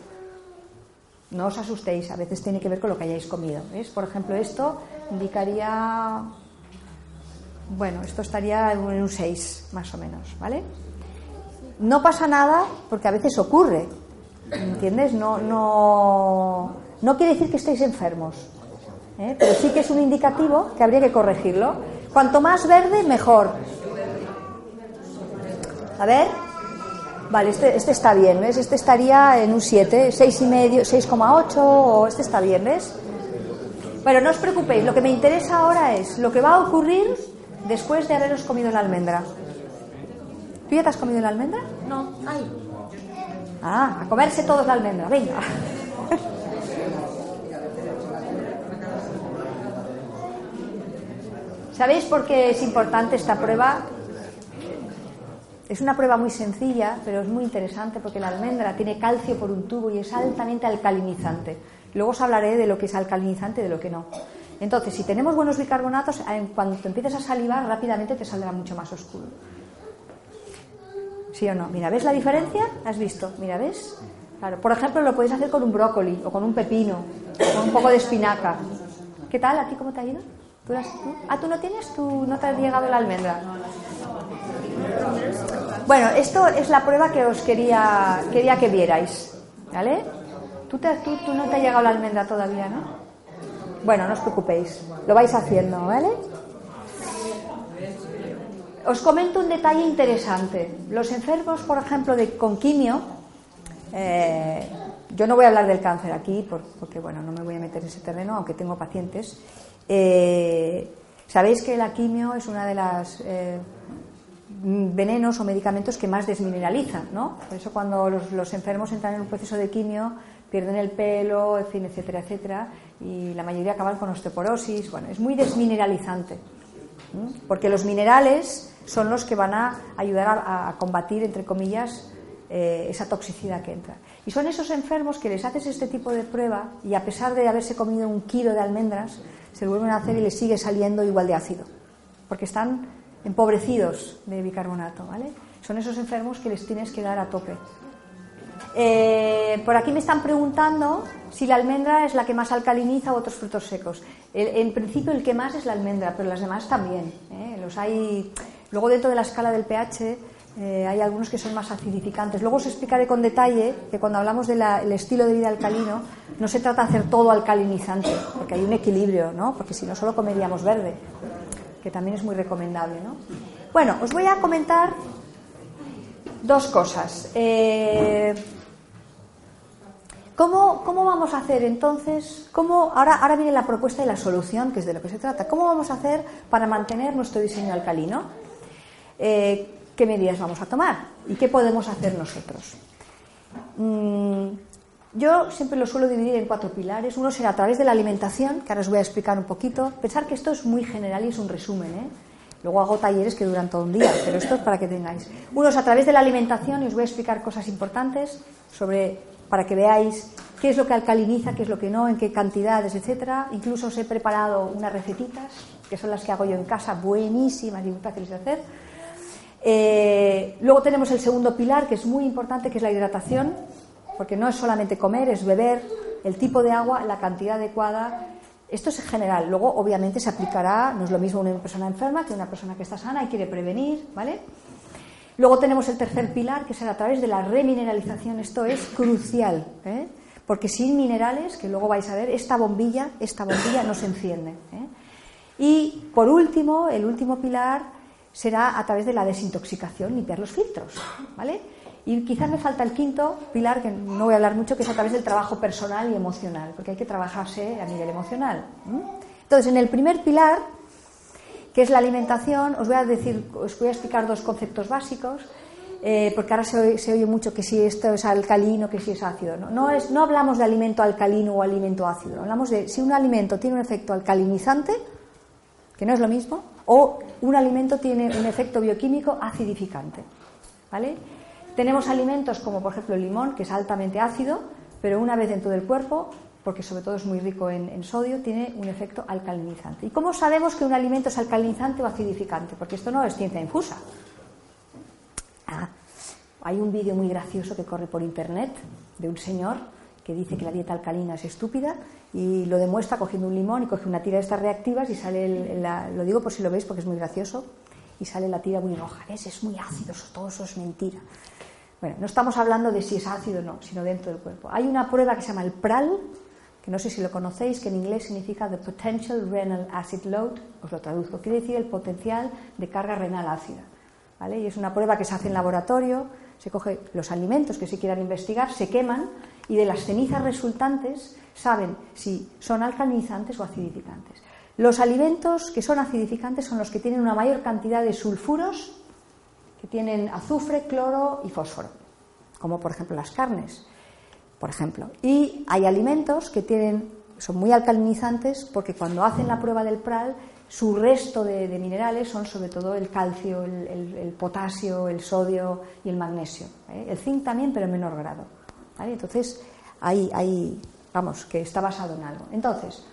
No os asustéis, a veces tiene que ver con lo que hayáis comido. ¿ves? Por ejemplo, esto indicaría, bueno, esto estaría en un 6 más o menos, ¿vale? No pasa nada porque a veces ocurre, ¿entiendes? No, no, no quiere decir que estéis enfermos. ¿Eh? pero sí que es un indicativo que habría que corregirlo. Cuanto más verde, mejor. A ver. Vale, este, este está bien, ¿ves? Este estaría en un 7, 6,5, 6,8, o este está bien, ¿ves? Bueno, no os preocupéis, lo que me interesa ahora es lo que va a ocurrir después de haberos comido la almendra. ¿Tú ya te has comido la almendra? No, ay. Ah, a comerse todos la almendra, venga. ¿Sabéis por qué es importante esta prueba? Es una prueba muy sencilla, pero es muy interesante porque la almendra tiene calcio por un tubo y es altamente alcalinizante. Luego os hablaré de lo que es alcalinizante y de lo que no. Entonces, si tenemos buenos bicarbonatos, cuando te empieces a salivar, rápidamente te saldrá mucho más oscuro. ¿Sí o no? Mira, ¿ves la diferencia? ¿Has visto? Mira, ¿ves? Claro, por ejemplo, lo podéis hacer con un brócoli o con un pepino o con un poco de espinaca. ¿Qué tal? ¿A ti cómo te ha ido? ¿Tú, Ah, ¿tú no tienes? ¿Tú no te ha llegado la almendra? Bueno, esto es la prueba que os quería, quería que vierais. ¿Vale? ¿Tú, tú, no te ha llegado la almendra todavía, ¿no? Bueno, no os preocupéis. Lo vais haciendo, ¿vale? Os comento un detalle interesante. Los enfermos, por ejemplo, de, con quimio, eh, yo no voy a hablar del cáncer aquí porque, bueno, no me voy a meter en ese terreno, aunque tengo pacientes. Eh, Sabéis que la quimio es una de las eh, venenos o medicamentos que más desmineralizan, ¿no? Por eso cuando los, enfermos entran en un proceso de quimio pierden el pelo, en fin, etcétera, etcétera, y la mayoría acaban con osteoporosis. Bueno, es muy desmineralizante. porque los minerales son los que van a ayudar a, combatir, entre comillas, eh, esa toxicidad que entra. Y son esos enfermos que les haces este tipo de prueba y a pesar de haberse comido un kilo de almendras, se vuelven a hacer y les sigue saliendo igual de ácido, porque están empobrecidos de bicarbonato, ¿vale? Son esos enfermos que les tienes que dar a tope. Eh, por aquí me están preguntando si la almendra es la que más alcaliniza o otros frutos secos. en principio el que más es la almendra, pero las demás también. ¿eh? Los hay. Luego dentro de la escala del pH eh, hay algunos que son más acidificantes. Luego os explicaré con detalle que cuando hablamos del estilo de vida alcalino no se trata de hacer todo alcalinizante, porque hay un equilibrio, ¿no? Porque si no solo comeríamos verde, que también es muy recomendable, ¿no? Bueno, os voy a comentar dos cosas. Eh, ¿Cómo, vamos a hacer entonces? ¿cómo, ahora, ahora viene la propuesta y la solución, que es de lo que se trata. ¿Cómo vamos a hacer para mantener nuestro diseño alcalino? Eh, ¿Qué medidas vamos a tomar? ¿Y qué podemos hacer nosotros? Mm, yo siempre lo suelo dividir en cuatro pilares. Uno será a través de la alimentación, que ahora os voy a explicar un poquito. Pensar que esto es muy general y es un resumen. ¿eh? Luego hago talleres que duran todo un día, pero esto es para que tengáis. Uno es a través de la alimentación y os voy a explicar cosas importantes sobre para que veáis qué es lo que alcaliniza, qué es lo que no, en qué cantidades, etcétera. Incluso os he preparado unas recetitas, que son las que hago yo en casa, buenísimas y muy fáciles de hacer. Eh, luego tenemos el segundo pilar, que es muy importante, que es la hidratación, porque no es solamente comer, es beber, el tipo de agua, la cantidad adecuada. Esto es general. Luego, obviamente, se aplicará, no es lo mismo una persona enferma que una persona que está sana y quiere prevenir, ¿vale? Luego tenemos el tercer pilar, que será a través de la remineralización. Esto es crucial, ¿eh? porque sin minerales, que luego vais a ver, esta bombilla, esta bombilla no se enciende. ¿eh? Y por último, el último pilar será a través de la desintoxicación, limpiar los filtros, ¿vale? Y quizás me falta el quinto pilar, que no voy a hablar mucho, que es a través del trabajo personal y emocional, porque hay que trabajarse a nivel emocional. Entonces, en el primer pilar ¿Qué es la alimentación? Os voy a decir, os voy a explicar dos conceptos básicos, eh, porque ahora se oye, mucho que si esto es alcalino, que si es ácido. ¿no? No, es, no hablamos de alimento alcalino o alimento ácido, hablamos de si un alimento tiene un efecto alcalinizante, que no es lo mismo, o un alimento tiene un efecto bioquímico acidificante. ¿vale? Tenemos alimentos como por ejemplo el limón, que es altamente ácido, pero una vez dentro del cuerpo porque sobre todo es muy rico en, sodio, tiene un efecto alcalinizante. ¿Y cómo sabemos que un alimento es alcalinizante o acidificante? Porque esto no es ciencia infusa. Ah, hay un vídeo muy gracioso que corre por internet de un señor que dice que la dieta alcalina es estúpida y lo demuestra cogiendo un limón y coge una tira de estas reactivas y sale, lo digo por si lo veis porque es muy gracioso, y sale la tira muy roja. ¿Ves? Es muy ácido, todo eso es mentira. Bueno, no estamos hablando de si es ácido o no, sino dentro del cuerpo. Hay una prueba que se llama el PRAL, que no sé si lo conocéis, que en inglés significa The Potential Renal Acid Load, os lo traduzco, quiere decir el potencial de carga renal ácida. ¿vale? Y es una prueba que se hace en laboratorio, se coge los alimentos que se quieran investigar, se queman y de las cenizas resultantes saben si son alcalinizantes o acidificantes. Los alimentos que son acidificantes son los que tienen una mayor cantidad de sulfuros, que tienen azufre, cloro y fósforo, como por ejemplo las carnes por ejemplo. Y hay alimentos que tienen, son muy alcalinizantes porque cuando hacen la prueba del PRAL, su resto de, minerales son sobre todo el calcio, el, potasio, el sodio y el magnesio. ¿eh? El zinc también, pero en menor grado. Entonces, ahí, vamos, que está basado en algo. Entonces,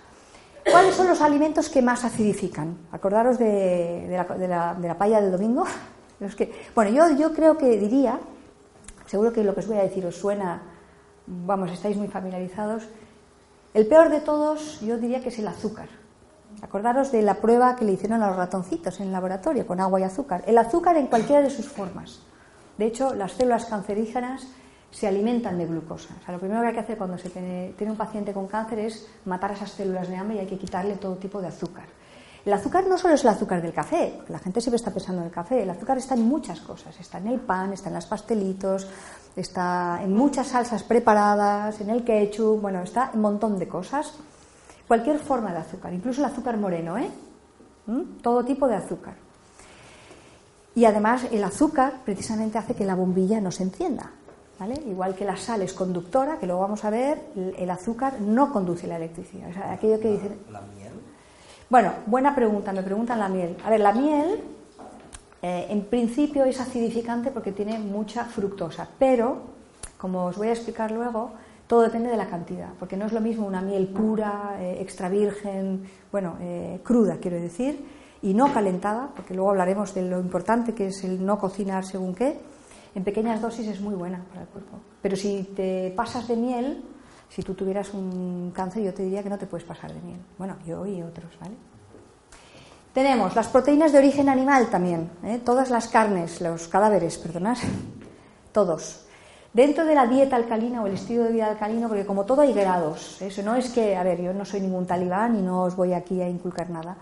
¿cuáles son los alimentos que más acidifican? Acordaros de, la, de la, paella del domingo. Los que, bueno, yo, yo creo que diría, seguro que lo que os voy a decir os suena vamos, estáis muy familiarizados. El peor de todos, yo diría que es el azúcar. Acordaros de la prueba que le hicieron a los ratoncitos en el laboratorio con agua y azúcar. El azúcar en cualquiera de sus formas. De hecho, las células cancerígenas se alimentan de glucosa. O sea, lo primero que hay que hacer cuando se tiene, un paciente con cáncer es matar esas células de hambre y hay que quitarle todo tipo de azúcar. El azúcar no solo es el azúcar del café, la gente siempre está pensando en el café, el azúcar está en muchas cosas, está en el pan, está en los pastelitos, está en muchas salsas preparadas, en el ketchup, bueno, está un montón de cosas. Cualquier forma de azúcar, incluso el azúcar moreno, ¿eh? ¿Mm? Todo tipo de azúcar. Y además el azúcar precisamente hace que la bombilla no se encienda. ¿Vale? Igual que la sal es conductora, que luego vamos a ver, el azúcar no conduce la electricidad. O sea, aquello que dicen. ¿La miel? Bueno, buena pregunta, me preguntan la miel. A ver, la miel eh, en principio es acidificante porque tiene mucha fructosa, pero, como os voy a explicar luego, todo depende de la cantidad, porque no es lo mismo una miel pura, eh, extra virgen, bueno, eh, cruda quiero decir, y no calentada, porque luego hablaremos de lo importante que es el no cocinar según qué, en pequeñas dosis es muy buena para el cuerpo. Pero si te pasas de miel, si tú tuvieras un cáncer, yo te diría que no te puedes pasar de miel. Bueno, yo y otros, ¿vale? Tenemos las proteínas de origen animal también, ¿eh? todas las carnes, los cadáveres, perdonad, todos. Dentro de la dieta alcalina o el estilo de vida alcalino, porque como todo hay grados, eso no es que, a ver, yo no soy ningún talibán y no os voy aquí a inculcar nada,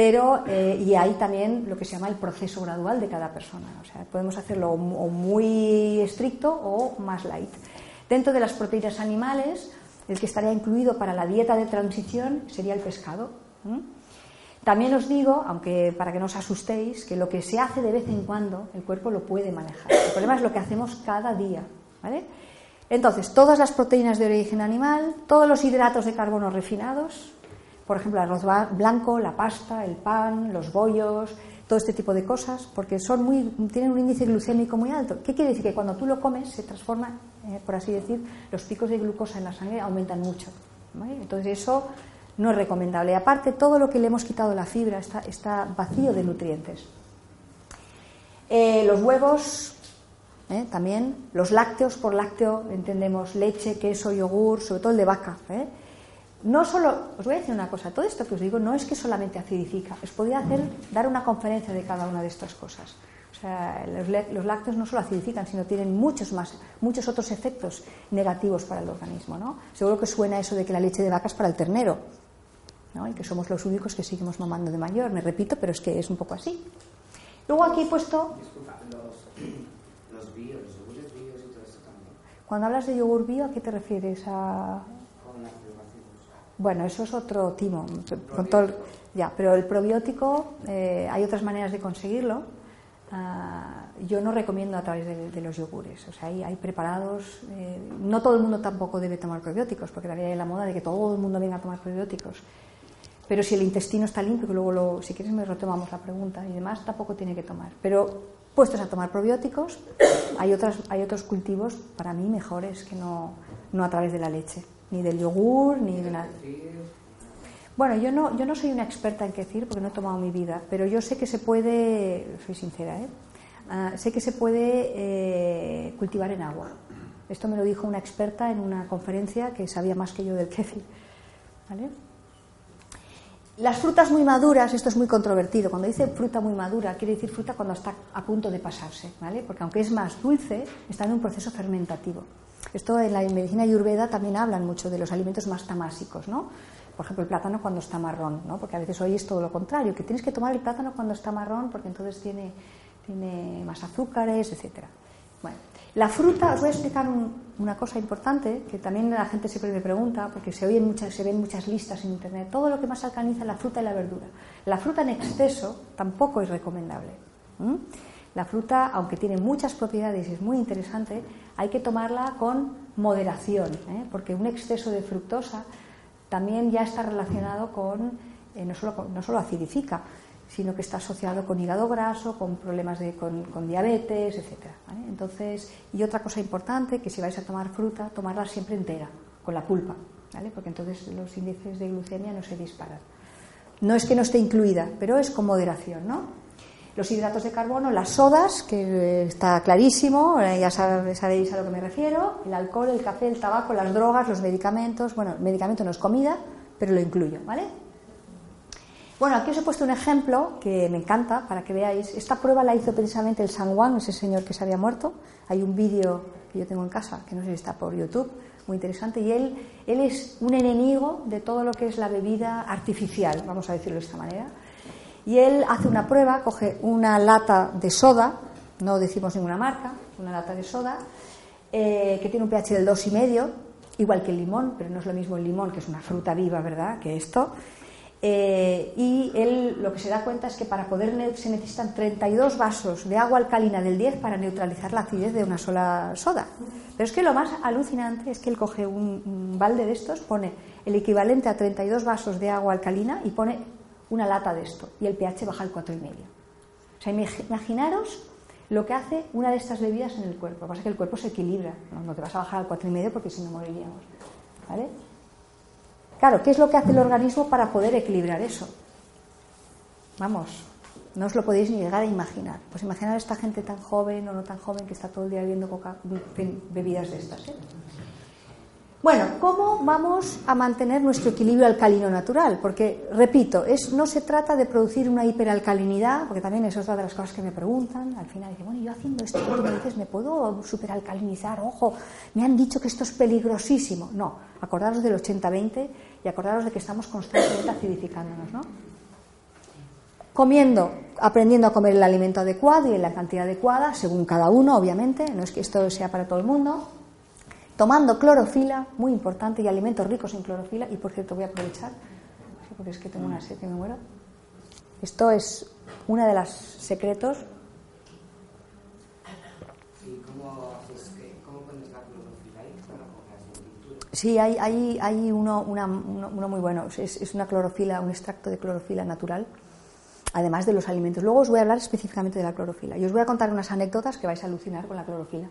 pero eh, y hay también lo que se llama el proceso gradual de cada persona, o sea, podemos hacerlo o muy estricto o más light. Dentro de las proteínas animales, el que estaría incluido para la dieta de transición sería el pescado. También os digo, aunque para que no os asustéis, que lo que se hace de vez en cuando el cuerpo lo puede manejar. El problema es lo que hacemos cada día. ¿vale? Entonces, todas las proteínas de origen animal, todos los hidratos de carbono refinados, por ejemplo, el arroz blanco, la pasta, el pan, los bollos, todo este tipo de cosas, porque son muy, tienen un índice glucémico muy alto. ¿Qué quiere decir? Que cuando tú lo comes se transforma, eh, por así decir, los picos de glucosa en la sangre aumentan mucho. Entonces eso no es recomendable. aparte, todo lo que le hemos quitado la fibra está, vacío de nutrientes. Eh, los huevos, eh, también, los lácteos, por lácteo entendemos leche, queso, yogur, sobre todo el de vaca no solo, os voy a decir una cosa, todo esto que os digo no es que solamente acidifica, os podría hacer dar una conferencia de cada una de estas cosas. O sea, los, lácteos no solo acidifican, sino tienen muchos más, muchos otros efectos negativos para el organismo, ¿no? Seguro que suena eso de que la leche de vaca es para el ternero, ¿no? Y que somos los únicos que seguimos mamando de mayor, me repito, pero es que es un poco así. Luego aquí he puesto... Disculpa, los, los bios, los yogures bios y todo esto también. Cuando hablas de yogur bio, ¿a qué te refieres? ¿A bueno, eso es otro timo. Con todo ya, pero el probiótico, eh, hay otras maneras de conseguirlo. Ah, yo no recomiendo a través de, los yogures. O sea, hay, hay preparados. Eh, no todo el mundo tampoco debe tomar probióticos, porque también hay la moda de que todo el mundo venga a tomar probióticos. Pero si el intestino está limpio, que luego, lo, si quieres, me retomamos la pregunta y demás, tampoco tiene que tomar. Pero puestos a tomar probióticos, hay, otras, hay otros cultivos para mí mejores que no, no a través de la leche ni del yogur, ni de nada. Bueno, yo no, yo no soy una experta en kefir porque no he tomado mi vida, pero yo sé que se puede, soy sincera, ¿eh? Ah, sé que se puede eh, cultivar en agua. Esto me lo dijo una experta en una conferencia que sabía más que yo del kefir. ¿Vale? Las frutas muy maduras, esto es muy controvertido. Cuando dice fruta muy madura, quiere decir fruta cuando está a punto de pasarse, ¿vale? Porque aunque es más dulce, está en un proceso fermentativo. Esto en la medicina ayurveda también hablan mucho de los alimentos más tamásicos, ¿no? Por ejemplo, el plátano cuando está marrón, ¿no? Porque a veces hoy es todo lo contrario, que tienes que tomar el plátano cuando está marrón porque entonces tiene, tiene más azúcares, etcétera. Bueno, la fruta, os voy a explicar una cosa importante que también la gente siempre me pregunta, porque se, oyen muchas, se ven muchas listas en internet, todo lo que más alcaliza la fruta y la verdura. La fruta en exceso tampoco es recomendable. La fruta, aunque tiene muchas propiedades y es muy interesante, hay que tomarla con moderación, ¿eh? porque un exceso de fructosa también ya está relacionado con, eh, no, solo, no solo acidifica, sino que está asociado con hígado graso, con problemas de, con, diabetes, etc. Entonces, y otra cosa importante, que si vais a tomar fruta, tomarla siempre entera, con la pulpa, ¿vale? porque entonces los índices de glucemia no se disparan. No es que no esté incluida, pero es con moderación, ¿no? Los hidratos de carbono, las sodas, que está clarísimo, eh, ya sabéis a lo que me refiero, el alcohol, el café, el tabaco, las drogas, los medicamentos. Bueno, el medicamento no es comida, pero lo incluyo, ¿vale? Bueno, aquí os he puesto un ejemplo que me encanta para que veáis. Esta prueba la hizo precisamente el San Juan, ese señor que se había muerto. Hay un vídeo que yo tengo en casa, que no sé si está por YouTube, muy interesante. Y él, él es un enemigo de todo lo que es la bebida artificial, vamos a decirlo de esta manera y él hace una prueba, coge una lata de soda, no decimos ninguna marca, una lata de soda, eh, que tiene un pH del 2,5, igual que el limón, pero no es lo mismo el limón, que es una fruta viva, ¿verdad?, que esto. Eh, y él lo que se da cuenta es que para poder se necesitan 32 vasos de agua alcalina del 10 para neutralizar la acidez de una sola soda. Pero es que lo más alucinante es que él coge un balde de estos, pone el equivalente a 32 vasos de agua alcalina y pone una lata de esto y el pH baja al 4,5. O sea, imaginaros lo que hace una de estas bebidas en el cuerpo. Lo que pasa es que el cuerpo se equilibra, no, te vas a bajar al 4,5 porque si no moriríamos. ¿Vale? Claro, ¿qué es lo que hace el organismo para poder equilibrar eso? Vamos, no os lo podéis ni llegar a imaginar. Pues imaginar a esta gente tan joven o no tan joven que está todo el día bebiendo coca, bebidas de estas. ¿eh? Bueno, ¿cómo vamos a mantener nuestro equilibrio alcalino natural? Porque, repito, es, no se trata de producir una hiperalcalinidad, porque también es otra de las cosas que me preguntan. Al final dicen, bueno, yo haciendo esto que me dices, ¿me puedo superalcalinizar? Ojo, me han dicho que esto es peligrosísimo. No, acordaros del 80-20 y acordaros de que estamos constantemente acidificándonos, ¿no? Comiendo, aprendiendo a comer el alimento adecuado y en la cantidad adecuada, según cada uno, obviamente, no es que esto sea para todo el mundo tomando clorofila, muy importante, y alimentos ricos en clorofila. Y por cierto, voy a aprovechar, porque es que tengo una sed que me muero. Esto es uno de los secretos. Sí, hay, hay, hay uno, una, uno, muy bueno. Es, es, una clorofila, un extracto de clorofila natural, además de los alimentos. Luego os voy a hablar específicamente de la clorofila. Y os voy a contar unas anécdotas que vais a alucinar con la clorofila.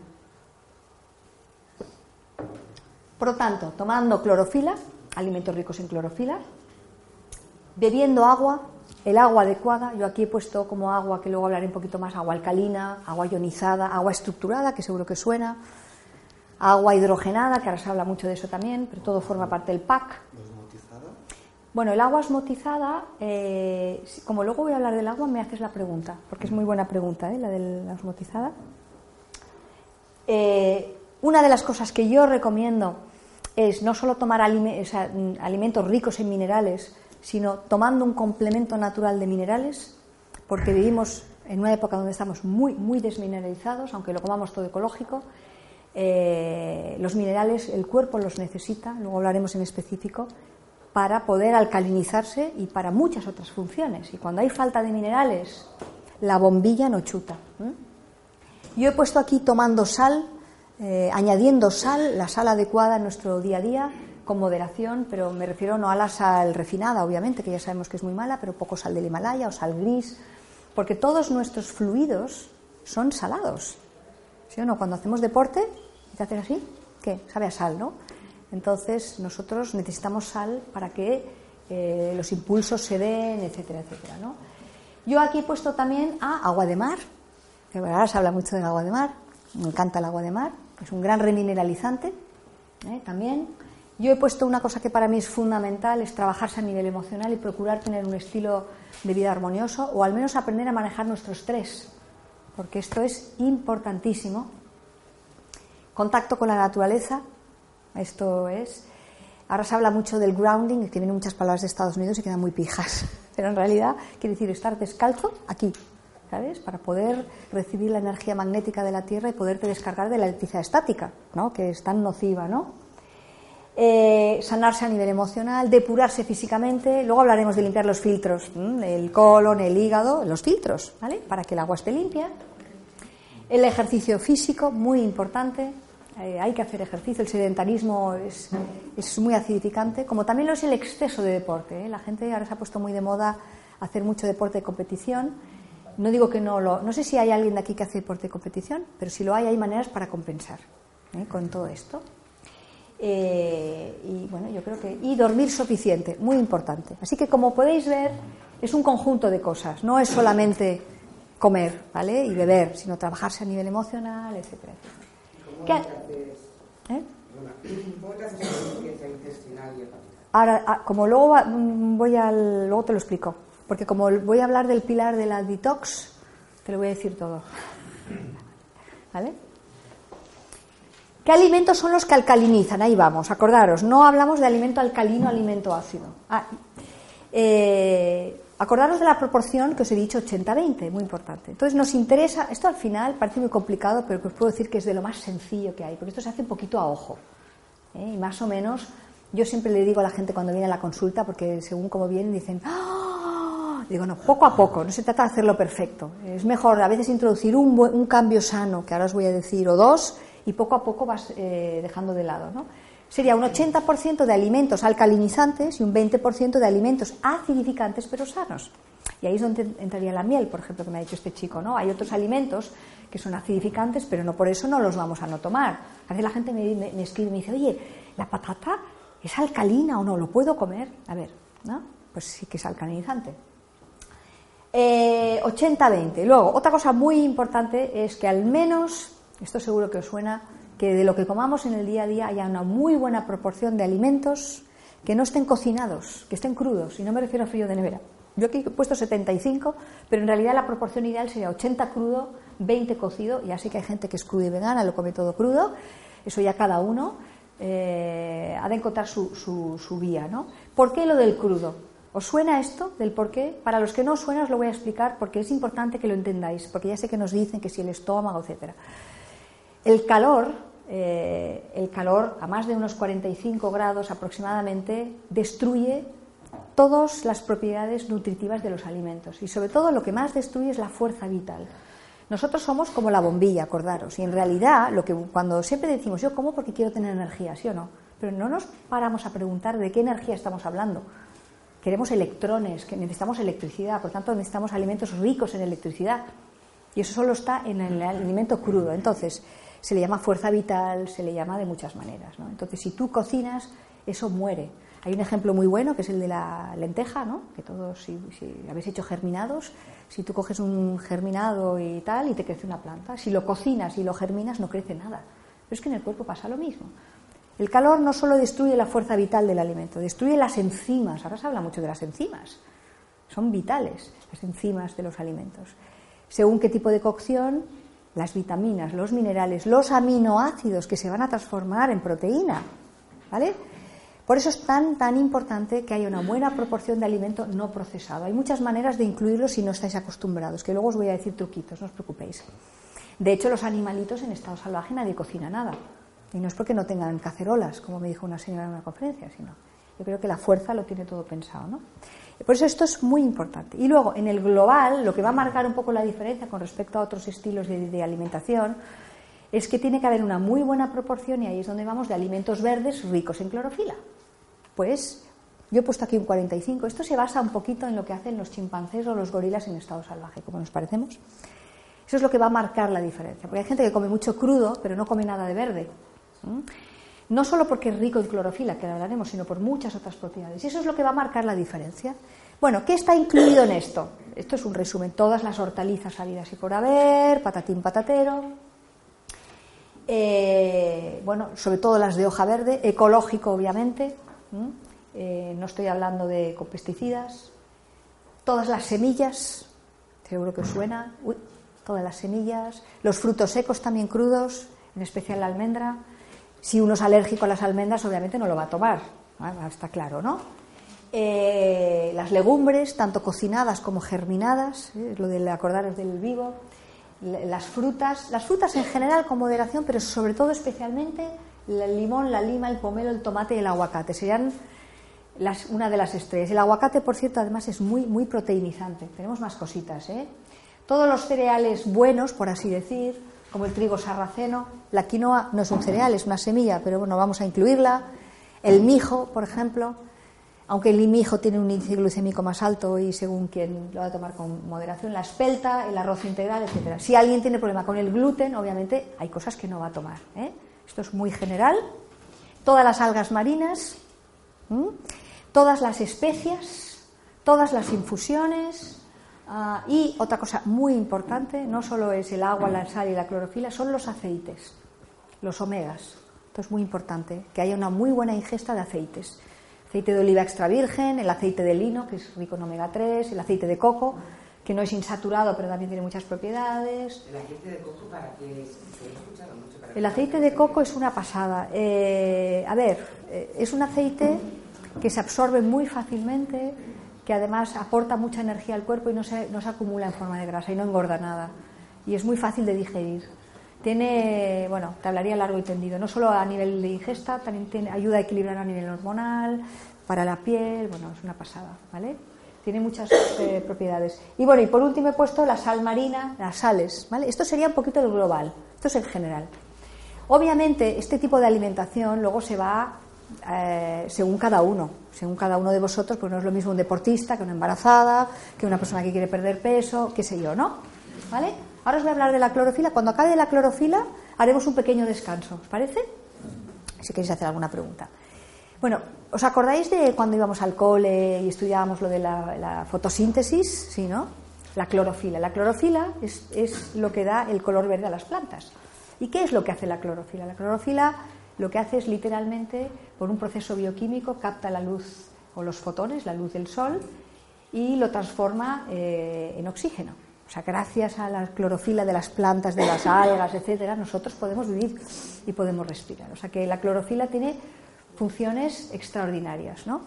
Por lo tanto, tomando clorofila, alimentos ricos en clorofila, bebiendo agua, el agua adecuada, yo aquí he puesto como agua, que luego hablaré un poquito más, agua alcalina, agua ionizada, agua estructurada, que seguro que suena, agua hidrogenada, que ahora se habla mucho de eso también, pero todo forma parte del pack. Bueno, el agua osmotizada, eh, como luego voy a hablar del agua, me haces la pregunta, porque es muy buena pregunta, ¿eh? la de la osmotizada. Eh, una de las cosas que yo recomiendo es no solo tomar alimentos ricos en minerales, sino tomando un complemento natural de minerales, porque vivimos en una época donde estamos muy, muy desmineralizados, aunque lo comamos todo ecológico. Eh, los minerales, el cuerpo los necesita, luego hablaremos en específico, para poder alcalinizarse y para muchas otras funciones. Y cuando hay falta de minerales, la bombilla no chuta. Yo he puesto aquí tomando sal, eh, añadiendo sal, la sal adecuada en nuestro día a día, con moderación, pero me refiero no a la sal refinada, obviamente, que ya sabemos que es muy mala, pero poco sal del Himalaya o sal gris, porque todos nuestros fluidos son salados. ¿Sí o no? Cuando hacemos deporte, te haces así, ¿qué? Sabe a sal, ¿no? Entonces, nosotros necesitamos sal para que eh, los impulsos se den, etcétera, etcétera, ¿no? Yo aquí he puesto también a agua de mar, ahora se habla mucho de agua de mar, me encanta el agua de mar, es un gran remineralizante ¿eh? también. Yo he puesto una cosa que para mí es fundamental, es trabajarse a nivel emocional y procurar tener un estilo de vida armonioso o al menos aprender a manejar nuestro estrés, porque esto es importantísimo. Contacto con la naturaleza, esto es. Ahora se habla mucho del grounding, que vienen muchas palabras de Estados Unidos y quedan muy pijas, pero en realidad quiere decir estar descalzo aquí, ¿sabes? Para poder recibir la energía magnética de la Tierra y poderte descargar de la electricidad estática, ¿no? Que es tan nociva, ¿no? Eh, sanarse a nivel emocional, depurarse físicamente. Luego hablaremos de limpiar los filtros, el colon, el hígado, los filtros, ¿vale? Para que el agua esté limpia. El ejercicio físico, muy importante. Eh, hay que hacer ejercicio. El sedentarismo es, es, muy acidificante, como también lo es el exceso de deporte. ¿eh? La gente ahora se ha puesto muy de moda hacer mucho deporte de competición no digo que no lo. No sé si hay alguien de aquí que hace deporte de competición, pero si lo hay, hay maneras para compensar ¿eh? con todo esto. Eh, y bueno, yo creo que. Y dormir suficiente, muy importante. Así que, como podéis ver, es un conjunto de cosas. No es solamente comer ¿vale? y beber, sino trabajarse a nivel emocional, etcétera, etcétera. ¿Qué? ¿Eh? Ahora, ah, como luego voy al, luego te lo explico porque como voy a hablar del pilar de la detox, te lo voy a decir todo. ¿Vale? ¿Qué alimentos son los que alcalinizan? Ahí vamos, acordaros, no hablamos de alimento alcalino, alimento ácido. Ah, eh, acordaros de la proporción que os he dicho 80-20, muy importante. Entonces nos interesa, esto al final parece muy complicado, pero os puedo decir que es de lo más sencillo que hay, porque esto se hace un poquito a ojo. ¿eh? Y más o menos, yo siempre le digo a la gente cuando viene a la consulta, porque según como vienen dicen, ¡Ah! Digo, no, poco a poco, no se trata de hacerlo perfecto. Es mejor a veces introducir un, un cambio sano, que ahora os voy a decir, o dos, y poco a poco vas eh, dejando de lado. ¿no? sería un 80% de alimentos alcalinizantes y un 20% de alimentos acidificantes pero sanos. Y ahí es donde entraría la miel, por ejemplo, que me ha dicho este chico, ¿no? Hay otros alimentos que son acidificantes, pero no por eso no los vamos a no tomar. A veces la gente me, me escribe y me dice, oye, ¿la patata es alcalina o no? ¿Lo puedo comer? A ver, ¿no? Pues sí que es alcalinizante. 80-20. Eh, Luego, otra cosa muy importante es que al menos, esto seguro que os suena, que de lo que comamos en el día a día haya una muy buena proporción de alimentos que no estén cocinados, que estén crudos, y no me refiero a frío de nevera. Yo aquí he puesto 75, pero en realidad la proporción ideal sería 80 crudo, 20 cocido. Ya sé que hay gente que es crudo y vegana, lo come todo crudo, eso ya cada uno eh, ha de encontrar su, su, su vía. ¿no? ¿Por qué lo del crudo? ¿Os suena esto del por qué? Para los que no os suena os lo voy a explicar porque es importante que lo entendáis, porque ya sé que nos dicen que si el estómago, etc. El calor, eh, el calor a más de unos 45 grados aproximadamente, destruye todas las propiedades nutritivas de los alimentos y sobre todo lo que más destruye es la fuerza vital. Nosotros somos como la bombilla, acordaros, y en realidad lo que cuando siempre decimos yo como porque quiero tener energía, ¿sí o no? Pero no nos paramos a preguntar de qué energía estamos hablando queremos electrones, que necesitamos electricidad, por tanto necesitamos alimentos ricos en electricidad. Y eso solo está en el alimento crudo. Entonces, se le llama fuerza vital, se le llama de muchas maneras. ¿no? Entonces, si tú cocinas, eso muere. Hay un ejemplo muy bueno que es el de la lenteja, ¿no? que todos, si, si habéis hecho germinados, si tú coges un germinado y tal y te crece una planta, si lo cocinas y lo germinas no crece nada. Pero es que en el cuerpo pasa lo mismo. El calor no solo destruye la fuerza vital del alimento, destruye las enzimas. Ahora se habla mucho de las enzimas. Son vitales las enzimas de los alimentos. Según qué tipo de cocción, las vitaminas, los minerales, los aminoácidos que se van a transformar en proteína. ¿Vale? Por eso es tan, tan importante que haya una buena proporción de alimento no procesado. Hay muchas maneras de incluirlo si no estáis acostumbrados, que luego os voy a decir truquitos, no os preocupéis. De hecho, los animalitos en estado salvaje nadie cocina nada. Y no es porque no tengan cacerolas, como me dijo una señora en una conferencia, sino yo creo que la fuerza lo tiene todo pensado. ¿no? Por eso esto es muy importante. Y luego, en el global, lo que va a marcar un poco la diferencia con respecto a otros estilos de, de alimentación es que tiene que haber una muy buena proporción, y ahí es donde vamos, de alimentos verdes ricos en clorofila. Pues yo he puesto aquí un 45. Esto se basa un poquito en lo que hacen los chimpancés o los gorilas en estado salvaje, como nos parecemos. Eso es lo que va a marcar la diferencia. Porque hay gente que come mucho crudo, pero no come nada de verde. No solo porque es rico en clorofila, que lo hablaremos, sino por muchas otras propiedades. Y eso es lo que va a marcar la diferencia. Bueno, ¿qué está incluido en esto? Esto es un resumen. Todas las hortalizas salidas y por haber, patatín patatero. Eh, bueno, sobre todo las de hoja verde, ecológico obviamente. Eh, no estoy hablando de con pesticidas. Todas las semillas, seguro que os suena. todas las semillas. Los frutos secos también crudos, en especial la almendra si uno es alérgico a las almendras, obviamente no lo va a tomar, está claro, ¿no? Eh, las legumbres, tanto cocinadas como germinadas, ¿eh? lo de acordaros del vivo, las frutas, las frutas en general con moderación, pero sobre todo especialmente el limón, la lima, el pomelo, el tomate y el aguacate, serían una de las estrellas. El aguacate, por cierto, además es muy, muy proteinizante. Tenemos más cositas, ¿eh? Todos los cereales buenos, por así decir, como el trigo sarraceno. La quinoa no es un cereal, es una semilla, pero bueno, vamos a incluirla. El mijo, por ejemplo, aunque el mijo tiene un índice glucémico más alto y según quien lo va a tomar con moderación, la espelta, el arroz integral, etcétera. Si alguien tiene problema con el gluten, obviamente hay cosas que no va a tomar. ¿eh? Esto es muy general. Todas las algas marinas, todas las especias, todas las infusiones, Ah, y otra cosa muy importante, no solo es el agua, la sal y la clorofila, son los aceites, los omegas. Esto es muy importante, que haya una muy buena ingesta de aceites. Aceite de oliva extra virgen, el aceite de lino, que es rico en omega 3, el aceite de coco, que no es insaturado, pero también tiene muchas propiedades. ¿El aceite de coco para qué es? El aceite de coco es una pasada. Eh, a ver, eh, es un aceite que se absorbe muy fácilmente, que además aporta mucha energía al cuerpo y no se, no se acumula en forma de grasa y no engorda nada. Y es muy fácil de digerir. Tiene, bueno, te hablaría largo y tendido, no solo a nivel de ingesta, también tiene, ayuda a equilibrar a nivel hormonal, para la piel, bueno, es una pasada, ¿vale? Tiene muchas eh, propiedades. Y bueno, y por último he puesto la sal marina, las sales, ¿vale? Esto sería un poquito el global, esto es el general. Obviamente, este tipo de alimentación luego se va eh, según cada uno, según cada uno de vosotros, pues no es lo mismo un deportista que una embarazada, que una persona que quiere perder peso, qué sé yo, ¿no? ¿Vale? Ahora os voy a hablar de la clorofila. Cuando acabe la clorofila, haremos un pequeño descanso, ¿os parece? Si queréis hacer alguna pregunta. Bueno, ¿os acordáis de cuando íbamos al cole y estudiábamos lo de la, la fotosíntesis? Sí, ¿no? La clorofila. La clorofila es, es lo que da el color verde a las plantas. ¿Y qué es lo que hace la clorofila? La clorofila lo que hace es literalmente, por un proceso bioquímico, capta la luz o los fotones, la luz del sol, y lo transforma eh, en oxígeno. O sea, gracias a la clorofila de las plantas, de las algas, etcétera, nosotros podemos vivir y podemos respirar. O sea, que la clorofila tiene funciones extraordinarias, ¿no?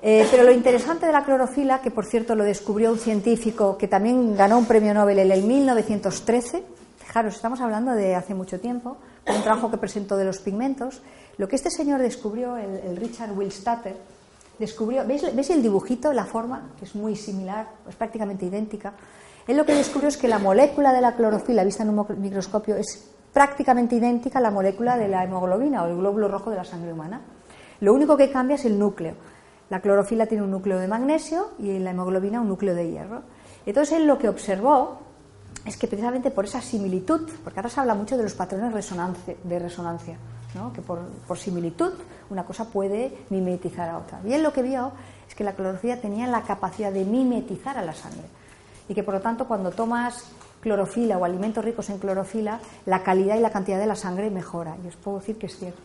Eh, pero lo interesante de la clorofila, que por cierto lo descubrió un científico que también ganó un premio Nobel en el 1913, fijaros, estamos hablando de hace mucho tiempo, un trabajo que presentó de los pigmentos, lo que este señor descubrió, el, Richard Willstatter, descubrió, ¿veis, ¿veis, el dibujito, la forma, que es muy similar, es prácticamente idéntica? Él lo que descubrió es que la molécula de la clorofila vista en un microscopio es prácticamente idéntica a la molécula de la hemoglobina o el glóbulo rojo de la sangre humana. Lo único que cambia es el núcleo. La clorofila tiene un núcleo de magnesio y la hemoglobina un núcleo de hierro. Entonces él lo que observó es que precisamente por esa similitud, porque ahora se habla mucho de los patrones de resonancia, que por, similitud una cosa puede mimetizar a otra. Él lo que vio es que la clorofila tenía la capacidad de mimetizar a la sangre y que por lo tanto cuando tomas clorofila o alimentos ricos en clorofila, la calidad y la cantidad de la sangre mejora. Y os puedo decir que es cierto.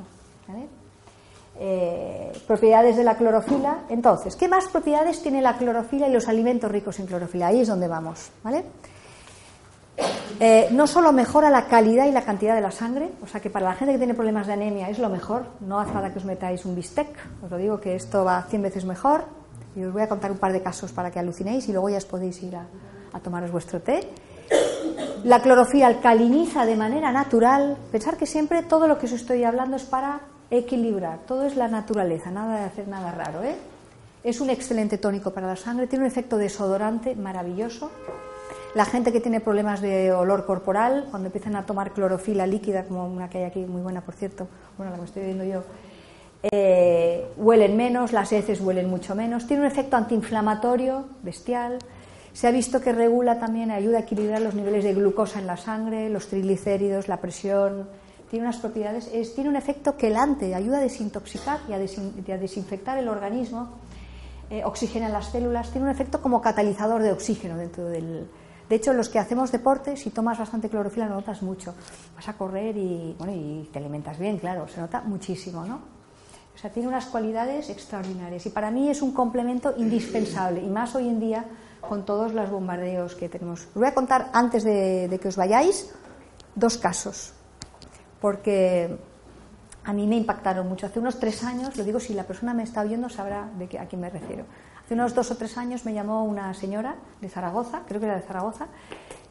Eh, propiedades de la clorofila. Entonces, ¿qué más propiedades tiene la clorofila y los alimentos ricos en clorofila? Ahí es donde vamos. ¿vale? Eh, no solo mejora la calidad y la cantidad de la sangre, o sea que para la gente que tiene problemas de anemia es lo mejor, no hace falta que os metáis un bistec, os lo digo que esto va 100 veces mejor, y os voy a contar un par de casos para que alucinéis y luego ya os podéis ir a, a tomaros vuestro té. La clorofila alcaliniza de manera natural, pensar que siempre todo lo que os estoy hablando es para equilibrar, todo es la naturaleza, nada de hacer nada raro. ¿eh? Es un excelente tónico para la sangre, tiene un efecto desodorante maravilloso, la gente que tiene problemas de olor corporal, cuando empiezan a tomar clorofila líquida, como una que hay aquí, muy buena por cierto, bueno, la que estoy viendo yo, eh, huelen menos, las heces huelen mucho menos, tiene un efecto antiinflamatorio bestial. Se ha visto que regula también, ayuda a equilibrar los niveles de glucosa en la sangre, los triglicéridos, la presión. Tiene unas propiedades, tiene un efecto quelante, ayuda a desintoxicar y a, desinfectar el organismo, eh, oxigena las células, tiene un efecto como catalizador de oxígeno dentro del, de hecho, los que hacemos deporte, si tomas bastante clorofila, lo notas mucho. Vas a correr y, bueno, y te alimentas bien, claro, se nota muchísimo, ¿no? O sea, tiene unas cualidades extraordinarias y para mí es un complemento indispensable y más hoy en día con todos los bombardeos que tenemos. Os voy a contar antes de, que os vayáis dos casos, porque a mí me impactaron mucho. Hace unos tres años, lo digo si la persona me está oyendo sabrá de qué, a quién me refiero. Hace unos dos o tres años me llamó una señora de Zaragoza, creo que era de Zaragoza,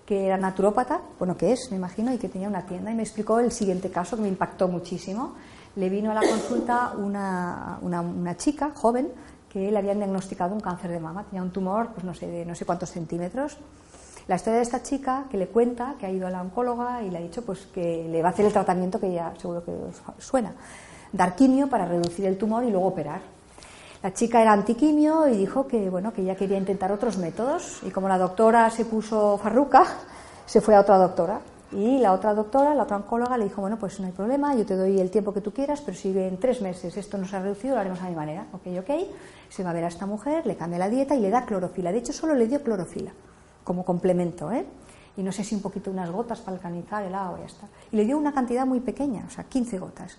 que era naturópata, bueno, que es, me imagino, y que tenía una tienda, y me explicó el siguiente caso que me impactó muchísimo. Le vino a la consulta una, una, chica joven que le habían diagnosticado un cáncer de mama, tenía un tumor, pues no sé, de no sé cuántos centímetros. La historia de esta chica que le cuenta que ha ido a la oncóloga y le ha dicho pues que le va a hacer el tratamiento que ya seguro que suena, dar quimio para reducir el tumor y luego operar. La chica era antiquimio y dijo que, bueno, que ella quería intentar otros métodos. Y como la doctora se puso farruca, se fue a otra doctora. Y la otra doctora, la otra oncóloga, le dijo, bueno, pues no hay problema, yo te doy el tiempo que tú quieras, pero si en tres meses esto no se ha reducido, lo haremos a mi manera. Ok, ok. Se va a ver a esta mujer, le cambia la dieta y le da clorofila. De hecho, solo le dio clorofila como complemento, ¿eh? Y no sé si un poquito unas gotas para alcanizar el agua y ya está. Y le dio una cantidad muy pequeña, o sea, 15 gotas.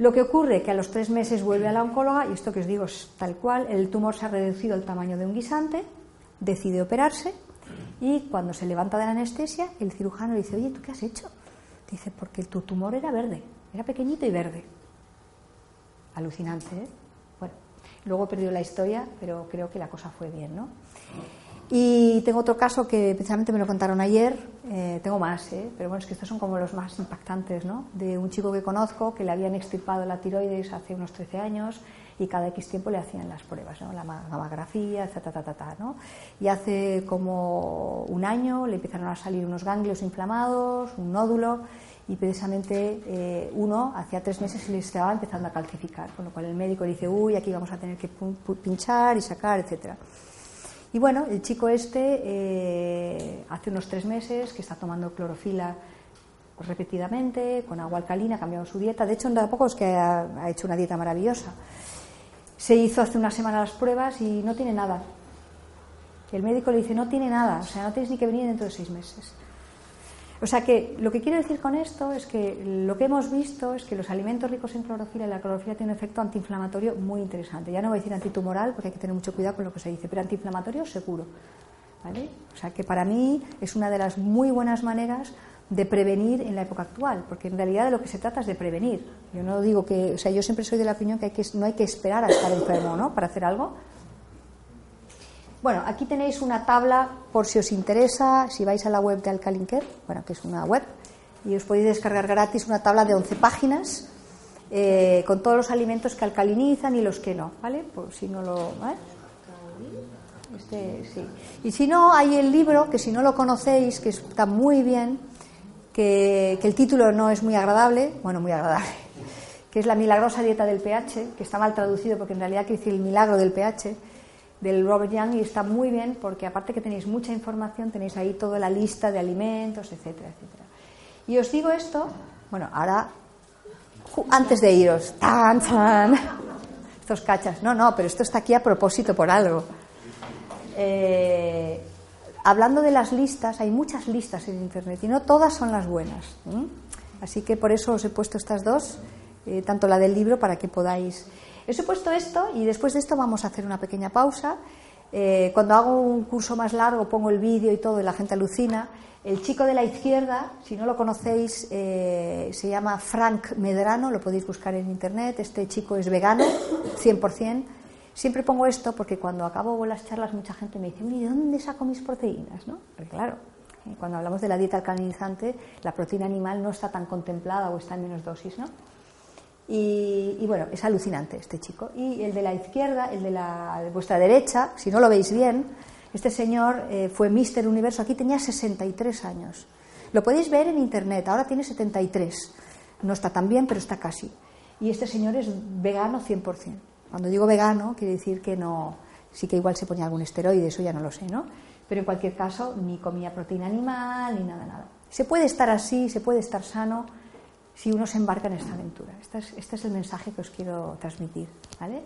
Lo que ocurre es que a los tres meses vuelve a la oncóloga, y esto que os digo es tal cual, el tumor se ha reducido al tamaño de un guisante, decide operarse, y cuando se levanta de la anestesia, el cirujano le dice, oye, ¿tú qué has hecho? Dice, porque tu tumor era verde, era pequeñito y verde. Alucinante, ¿eh? Bueno, luego perdió la historia, pero creo que la cosa fue bien, ¿no? Y tengo otro caso que precisamente me lo contaron ayer, eh, tengo más, ¿eh? pero bueno, es que estos son como los más impactantes, ¿no? De un chico que conozco que le habían extirpado la tiroides hace unos 13 años y cada X tiempo le hacían las pruebas, ¿no? La mamografía, ta, ta, ¿no? Y hace como un año le empezaron a salir unos ganglios inflamados, un nódulo, y precisamente eh, uno hacía tres meses se le estaba empezando a calcificar, con lo cual el médico dice, uy, aquí vamos a tener que pinchar y sacar, etcétera. Y bueno, el chico este eh, hace unos tres meses que está tomando clorofila repetidamente, con agua alcalina, ha cambiado su dieta. De hecho, en tampoco es que ha, hecho una dieta maravillosa. Se hizo hace una semana las pruebas y no tiene nada. El médico le dice, no tiene nada, o sea, no tienes ni que venir dentro de seis meses. O sea que lo que quiero decir con esto es que lo que hemos visto es que los alimentos ricos en clorofila y la clorofila tiene un efecto antiinflamatorio muy interesante. Ya no voy a decir antitumoral porque hay que tener mucho cuidado con lo que se dice, pero antiinflamatorio seguro. ¿vale? O sea que para mí es una de las muy buenas maneras de prevenir en la época actual, porque en realidad de lo que se trata es de prevenir. Yo no digo que, o sea, yo siempre soy de la opinión que, hay que no hay que esperar a estar enfermo, ¿no? Para hacer algo, bueno, aquí tenéis una tabla por si os interesa, si vais a la web de Alcalinker, bueno, que es una web, y os podéis descargar gratis una tabla de 11 páginas eh, con todos los alimentos que alcalinizan y los que no, ¿vale? Por si no lo. Este, sí. Y si no, hay el libro, que si no lo conocéis, que está muy bien, que, que el título no es muy agradable, bueno, muy agradable, que es La milagrosa dieta del pH, que está mal traducido porque en realidad quiere decir el milagro del pH del Robert Young y está muy bien porque aparte que tenéis mucha información, tenéis ahí toda la lista de alimentos, etcétera, etcétera. Y os digo esto, bueno, ahora, antes de iros, tan, tan, estos cachas, no, no, pero esto está aquí a propósito por algo. Eh, hablando de las listas, hay muchas listas en Internet y no todas son las buenas. Así que por eso os he puesto estas dos, eh, tanto la del libro para que podáis He supuesto esto y después de esto vamos a hacer una pequeña pausa. Eh, cuando hago un curso más largo pongo el vídeo y todo y la gente alucina. El chico de la izquierda, si no lo conocéis, eh, se llama Frank Medrano, lo podéis buscar en internet. Este chico es vegano, 100%. Siempre pongo esto porque cuando acabo las charlas mucha gente me dice, ¿y de dónde saco mis proteínas? ¿No? claro, eh, cuando hablamos de la dieta alcalinizante, la proteína animal no está tan contemplada o está en menos dosis, ¿no? Y, bueno, es alucinante este chico. Y el de la izquierda, el de, la, vuestra derecha, si no lo veis bien, este señor eh, fue Mister Universo, aquí tenía 63 años. Lo podéis ver en internet, ahora tiene 73. No está tan bien, pero está casi. Y este señor es vegano 100%. Cuando digo vegano, quiere decir que no, sí que igual se ponía algún esteroide, eso ya no lo sé, ¿no? Pero en cualquier caso, ni comía proteína animal, ni nada, nada. Se puede estar así, se puede estar sano si uno se embarca en esta aventura. Este es, este es el mensaje que os quiero transmitir. ¿vale?